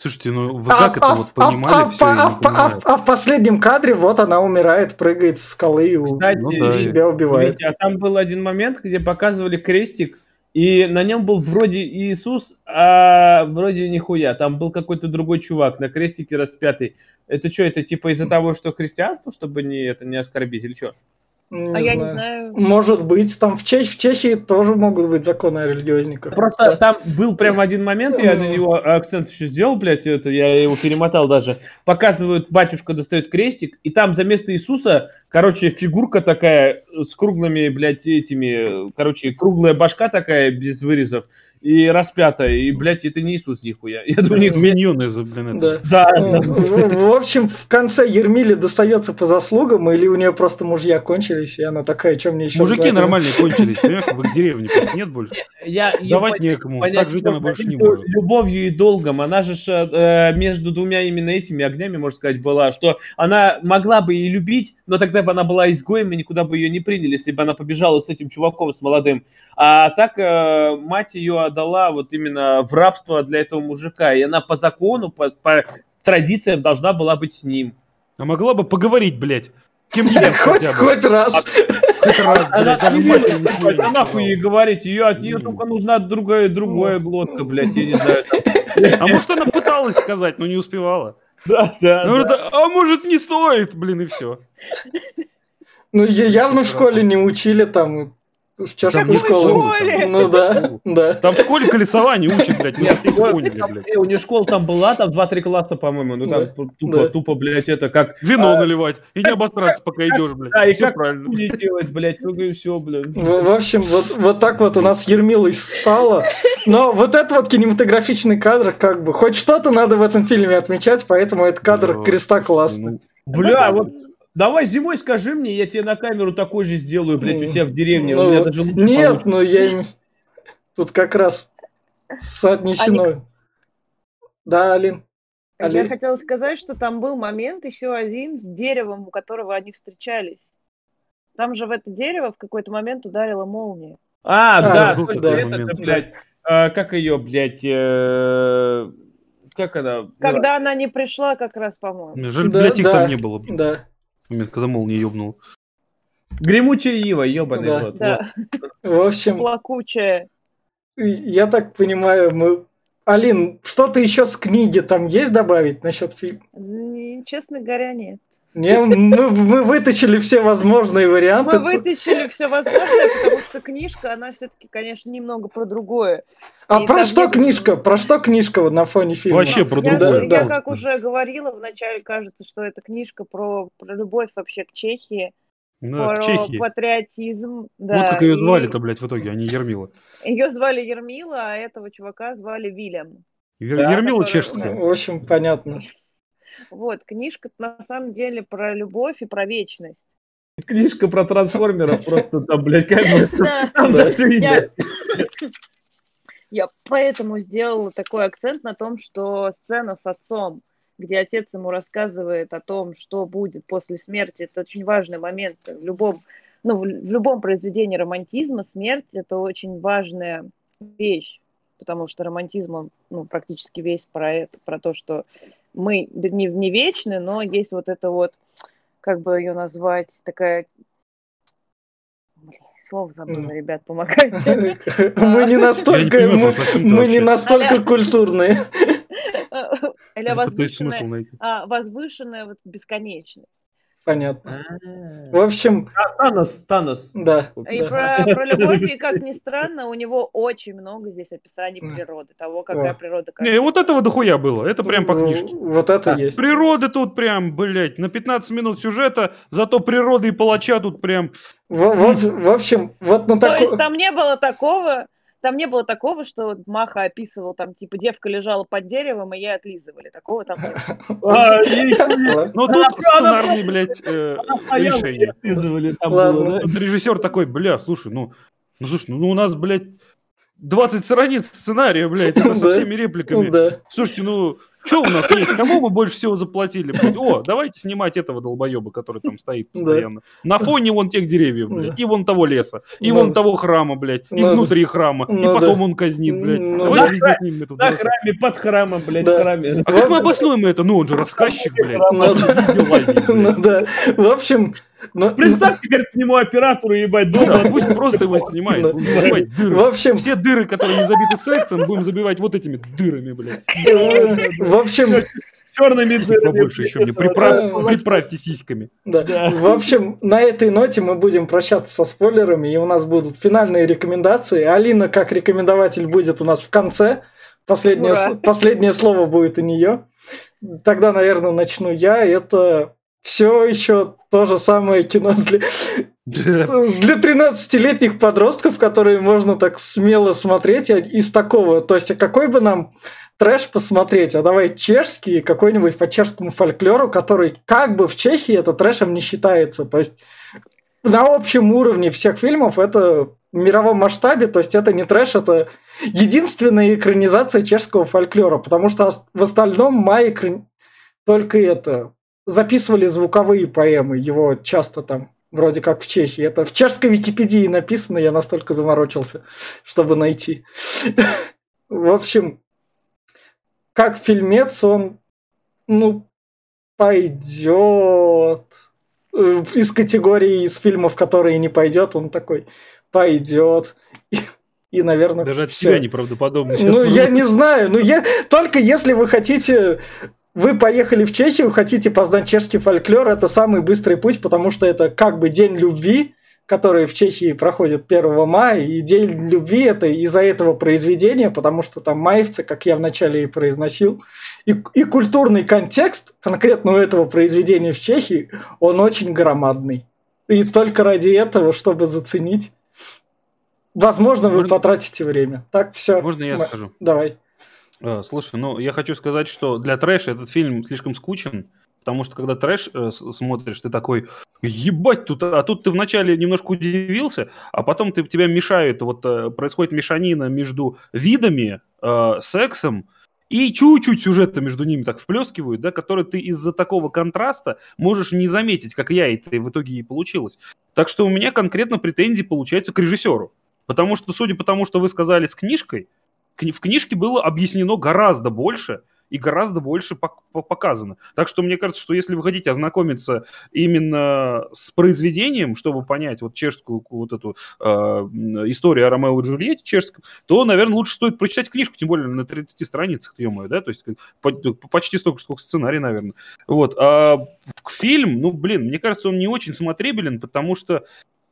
Слушайте, ну вы а, как а, это вот понимали а, все? А, а, а, в последнем кадре вот она умирает, прыгает с скалы и Кстати, ну, да, себя убивает. Видите, а там был один момент, где показывали крестик, и на нем был вроде Иисус, а вроде нихуя. Там был какой-то другой чувак на крестике распятый. Это что, это типа из-за того, что христианство, чтобы не, это, не оскорбить, или что? Не а знаю. я не знаю. Может быть, там в, Чех, в Чехии тоже могут быть законы о религиозниках. Просто да. там был прям один момент, я на него акцент еще сделал, блядь, это я его перемотал даже. Показывают, батюшка достает крестик, и там за место Иисуса Короче, фигурка такая с круглыми, блядь, этими, короче, круглая башка такая без вырезов и распятая, и, блядь, это не Иисус нихуя. Я думаю, них миньоны, блин, это. Да. да. В общем, в конце Ермиле достается по заслугам, или у нее просто мужья кончились, и она такая, что мне еще... Мужики нормальные кончились, понимаешь, в их деревне нет больше. Я, Давать некому, так жить она больше не может. Любовью и долгом, она же э, между двумя именно этими огнями, можно сказать, была, что она могла бы и любить, но тогда бы она была изгоем, и никуда бы ее не приняли, если бы она побежала с этим чуваком, с молодым. А так э, мать ее отдала вот именно в рабство для этого мужика, и она по закону, по, по традициям должна была быть с ним. А могла бы поговорить, блядь. Кем-нибудь хоть, хоть раз. Она нахуй ей говорить, ее от нее только нужна другая, другая глотка, блядь, я не знаю. А может она пыталась сказать, но не успевала. Да, да. А может не стоит, блин, и все. Ну, явно в школе не учили там в частную школу. Ну да, да. Там в школе колесование учат, блядь, мы не поняли, блядь. У нее школа там была, там 2-3 класса, по-моему, ну там тупо, тупо, блядь, это как... Вино а, наливать и не обосраться, пока идешь, блядь. Да, и как правильно. не делать, блядь, ну и все, блядь. В общем, вот, так вот у нас Ермилой стало. Но вот этот вот кинематографичный кадр, как бы, хоть что-то надо в этом фильме отмечать, поэтому этот кадр креста классный. Бля, вот Давай зимой скажи мне, я тебе на камеру такой же сделаю, блядь, у себя в деревне. Ну, у меня даже лучше Нет, но ну я тут как раз соотнесено. Алик... Да, Алин. Алин. Я хотела сказать, что там был момент еще один с деревом, у которого они встречались. Там же в это дерево в какой-то момент ударила молния. А, а да, да, да, это, блядь, а, как ее, блядь, э, как она? Когда она не пришла, как раз, по-моему. Жаль, да, блядь, их да, там не было. Да момент, когда молния ёбнул. Гремучая ива, ёбаный да. рот. Да. В общем... Плакучая. Я так понимаю, мы... Алин, что-то еще с книги там есть добавить насчет фильма? Честно говоря, нет. Не, мы, мы вытащили все возможные варианты. Мы вытащили все возможное, потому что книжка, она все-таки, конечно, немного про другое. А и про что нет... книжка? Про что книжка на фоне фильма? Вообще про я, другое. Я, да. я, как уже говорила, вначале кажется, что это книжка про, про любовь вообще к Чехии. Да, про к Чехии. патриотизм. Да, вот как ее звали-то, блядь, в итоге, а не Ермила. Ее звали Ермила, а этого чувака звали Вильям. Ер... Да, Ермила который... чешская. В общем, понятно. Вот, книжка на самом деле про любовь и про вечность. Книжка про трансформеров просто там, блядь, как бы... Там даже Я поэтому сделала такой акцент на том, что сцена с отцом, где отец ему рассказывает о том, что будет после смерти, это очень важный момент в любом, ну, в любом произведении романтизма. Смерть – это очень важная вещь, потому что романтизм, он ну, практически весь про это, про то, что мы не, не вечны, но есть вот это вот, как бы ее назвать, такая слово забыла, ребят, помогайте. Мы не настолько, мы не настолько культурные. Или возвышенная, а, возвышенная вот бесконечность. Понятно. А. В общем... Танос, Танос. Да. И Про, про любовь, и как ни странно, у него очень много здесь описаний природы, того, какая природа. Не, вот этого дохуя было, это прям по книжке. Вот это есть. Природы тут прям, блядь, на 15 минут сюжета, зато природы и палача тут прям... В, общем, вот на таком... То есть там не было такого, там не было такого, что Маха описывал, там, типа, девка лежала под деревом, и ей отлизывали. Такого там. А, ну, тут сценарный, блядь, э, решение. Режиссер такой, бля, слушай, ну, ну, слушай, ну, у нас, блядь, 20 страниц сценария, блядь, со всеми репликами. Слушайте, ну, что у нас есть? Кому мы больше всего заплатили? Блядь? О, давайте снимать этого долбоеба, который там стоит постоянно. Да. На фоне вон тех деревьев, блядь, да. и вон того леса, и ну, вон того храма, блядь, и ну, внутри храма, ну, и потом да. он казнит, блядь. Ну, давайте везде снимем это. На храме, под храмом, блядь, да. храме. А как мы обоснуем это? Ну, он же рассказчик, блядь. Ну да. В общем, но... Представьте, говорит, к нему оператору ебать дома. Да, пусть просто его снимает. В общем... Все дыры, которые не забиты сексом, будем забивать вот этими дырами, блядь. В общем... Черными дырами. Побольше еще мне. Приправ... Приправьте сиськами. Да. да. В общем, на этой ноте мы будем прощаться со спойлерами, и у нас будут финальные рекомендации. Алина, как рекомендователь, будет у нас в конце. Последнее, последнее слово будет у нее. Тогда, наверное, начну я. Это все еще то же самое кино для, для 13-летних подростков, которые можно так смело смотреть из такого. То есть, а какой бы нам трэш посмотреть, а давай чешский, какой-нибудь по чешскому фольклору, который как бы в Чехии это трэшем не считается. То есть на общем уровне всех фильмов это в мировом масштабе, то есть это не трэш, это единственная экранизация чешского фольклора, потому что в остальном Май только это записывали звуковые поэмы, его часто там вроде как в Чехии. Это в чешской Википедии написано, я настолько заморочился, чтобы найти. В общем, как фильмец он, ну, пойдет. Э, из категории из фильмов, которые не пойдет, он такой пойдет. И, и наверное, Даже от всё. себя неправдоподобно. Ну, я не знаю. Ну, я... Только если вы хотите вы поехали в Чехию, хотите познать чешский фольклор, это самый быстрый путь, потому что это как бы день любви, который в Чехии проходит 1 мая, и День любви это из-за этого произведения, потому что там маевцы, как я вначале и произносил, и, и культурный контекст конкретно у этого произведения в Чехии, он очень громадный. И только ради этого, чтобы заценить, возможно, вы потратите время. Так, все. Можно я скажу? Давай. А, слушай, ну я хочу сказать, что для трэша этот фильм слишком скучен, Потому что когда трэш э, смотришь, ты такой, ебать, тут, а тут ты вначале немножко удивился, а потом ты, тебя мешает, вот э, происходит мешанина между видами, э, сексом, и чуть-чуть сюжета между ними так вплескивают, да, который ты из-за такого контраста можешь не заметить, как я это в итоге и получилось. Так что у меня конкретно претензии получаются к режиссеру. Потому что, судя по тому, что вы сказали с книжкой, в книжке было объяснено гораздо больше, и гораздо больше показано. Так что мне кажется, что если вы хотите ознакомиться именно с произведением, чтобы понять вот чешскую вот эту э, историю о Ромео и Джульетте чешском, то, наверное, лучше стоит прочитать книжку, тем более на 30 страницах, ё да, то есть почти столько, сколько сценарий, наверное. Вот. А фильм, ну, блин, мне кажется, он не очень смотрибелен, потому что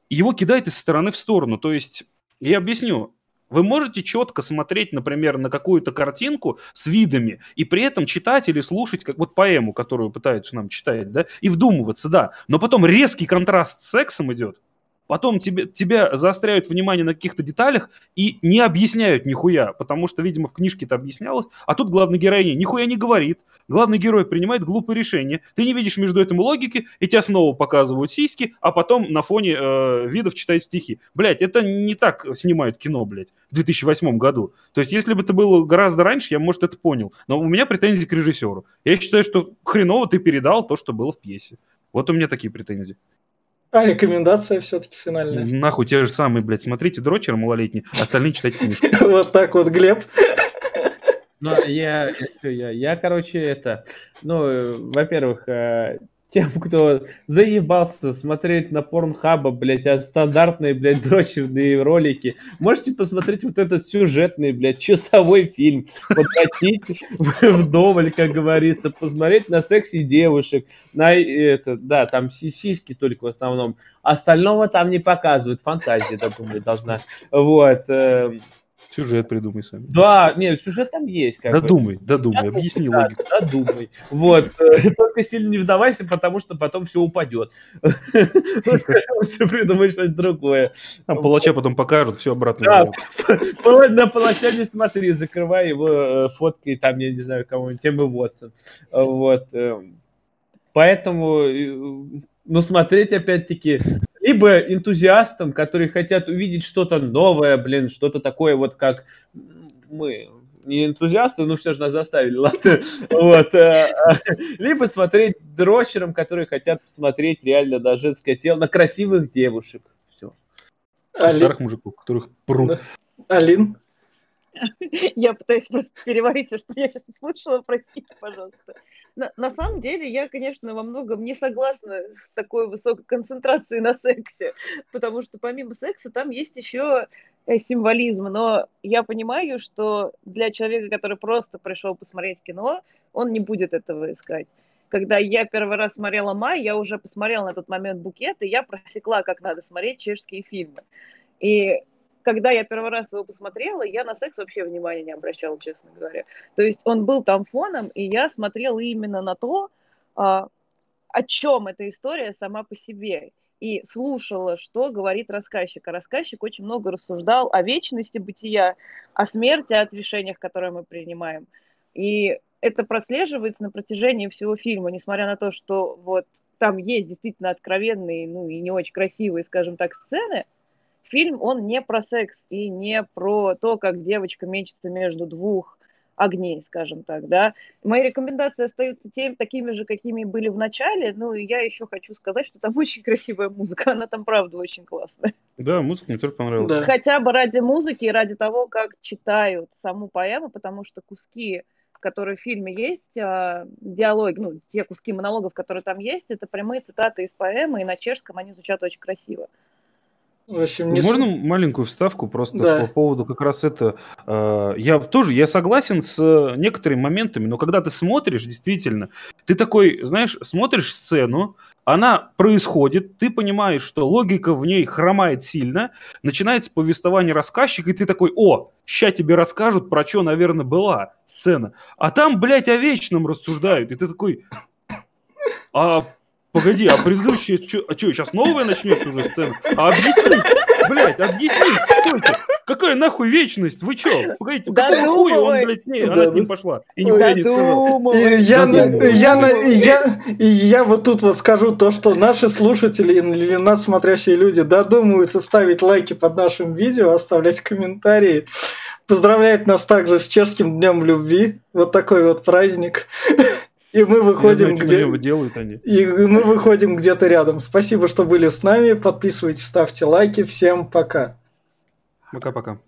его кидает из стороны в сторону. То есть, я объясню, вы можете четко смотреть, например, на какую-то картинку с видами и при этом читать или слушать как вот поэму, которую пытаются нам читать, да, и вдумываться, да. Но потом резкий контраст с сексом идет, Потом тебе, тебя заостряют внимание на каких-то деталях и не объясняют нихуя, потому что, видимо, в книжке это объяснялось, а тут главный героиня нихуя не говорит, главный герой принимает глупые решения, ты не видишь между этим логики, и тебя снова показывают сиськи, а потом на фоне э, видов читают стихи. Блять, это не так снимают кино, блядь, в 2008 году. То есть, если бы это было гораздо раньше, я, может, это понял. Но у меня претензии к режиссеру. Я считаю, что хреново ты передал то, что было в пьесе. Вот у меня такие претензии. А рекомендация все-таки финальная. Нахуй те же самые, блядь, смотрите дрочер малолетний, остальные читать книжку. Вот так вот, Глеб. Ну, я, я, я, короче, это, ну, во-первых, э, тем, кто заебался смотреть на порнхаба, блядь, а стандартные, блядь, дрочерные ролики, можете посмотреть вот этот сюжетный, блядь, часовой фильм, подкатить вдоволь, как говорится, посмотреть на секси девушек, на это, да, там сиськи только в основном, остального там не показывают, фантазия, я должна, вот, эм, Сюжет придумай сами. Да, нет, сюжет там есть. Как додумай, бы. додумай, да, объясни да, логику. Додумай. Вот. Э, только сильно не вдавайся, потому что потом все упадет. Лучше придумай что-то другое. А палача потом покажут, все обратно. Да, на палача не смотри, закрывай его э, фоткой, там, я не знаю, кого-нибудь, Темы Уотсон. Вот. Эм. Поэтому, э, ну, смотреть, опять-таки, либо энтузиастам, которые хотят увидеть что-то новое, блин, что-то такое вот как мы, не энтузиасты, но все же нас заставили, ладно. Вот. Э, либо смотреть дрочерам, которые хотят посмотреть реально на женское тело, на красивых девушек. Все. А старых мужиков, которых прут. Алин? Я пытаюсь просто переварить все, что я сейчас слушала, простите, пожалуйста. На, на самом деле, я, конечно, во многом не согласна с такой высокой концентрацией на сексе, потому что помимо секса там есть еще э, символизм, но я понимаю, что для человека, который просто пришел посмотреть кино, он не будет этого искать. Когда я первый раз смотрела «Май», я уже посмотрела на тот момент «Букет», и я просекла, как надо смотреть чешские фильмы. И когда я первый раз его посмотрела, я на секс вообще внимания не обращала, честно говоря. То есть он был там фоном, и я смотрела именно на то, а, о чем эта история сама по себе и слушала, что говорит рассказчик. А рассказчик очень много рассуждал о вечности бытия, о смерти, о решениях, которые мы принимаем. И это прослеживается на протяжении всего фильма, несмотря на то, что вот там есть действительно откровенные, ну и не очень красивые, скажем так, сцены, фильм, он не про секс и не про то, как девочка мечется между двух огней, скажем так, да. Мои рекомендации остаются тем, такими же, какими были в начале, ну и я еще хочу сказать, что там очень красивая музыка, она там правда очень классная. Да, музыка мне тоже понравилась. Да. Хотя бы ради музыки и ради того, как читают саму поэму, потому что куски которые в фильме есть, а, диалоги, ну, те куски монологов, которые там есть, это прямые цитаты из поэмы, и на чешском они звучат очень красиво. В общем, не... Можно маленькую вставку просто да. по поводу как раз это. Э, я тоже, я согласен с некоторыми моментами, но когда ты смотришь, действительно, ты такой, знаешь, смотришь сцену, она происходит, ты понимаешь, что логика в ней хромает сильно, начинается повествование рассказчика, и ты такой, о, ща тебе расскажут, про что, наверное, была сцена. А там, блядь, о вечном рассуждают, и ты такой, а Погоди, а предыдущие, чё, а что, сейчас новая начнется уже сцена? А объясни, блядь, объясни, стойте. Какая нахуй вечность? Вы чё? Погодите, да какого хуя он, блядь, с ней, она с ним пошла? И нихуя не сказала. Я, я, я, я, я вот тут вот скажу то, что наши слушатели или нас смотрящие люди додумаются ставить лайки под нашим видео, оставлять комментарии, поздравлять нас также с чешским днем любви. Вот такой вот праздник. И мы выходим где... делают они. И мы выходим где-то рядом. Спасибо, что были с нами. Подписывайтесь, ставьте лайки. Всем пока. Пока-пока.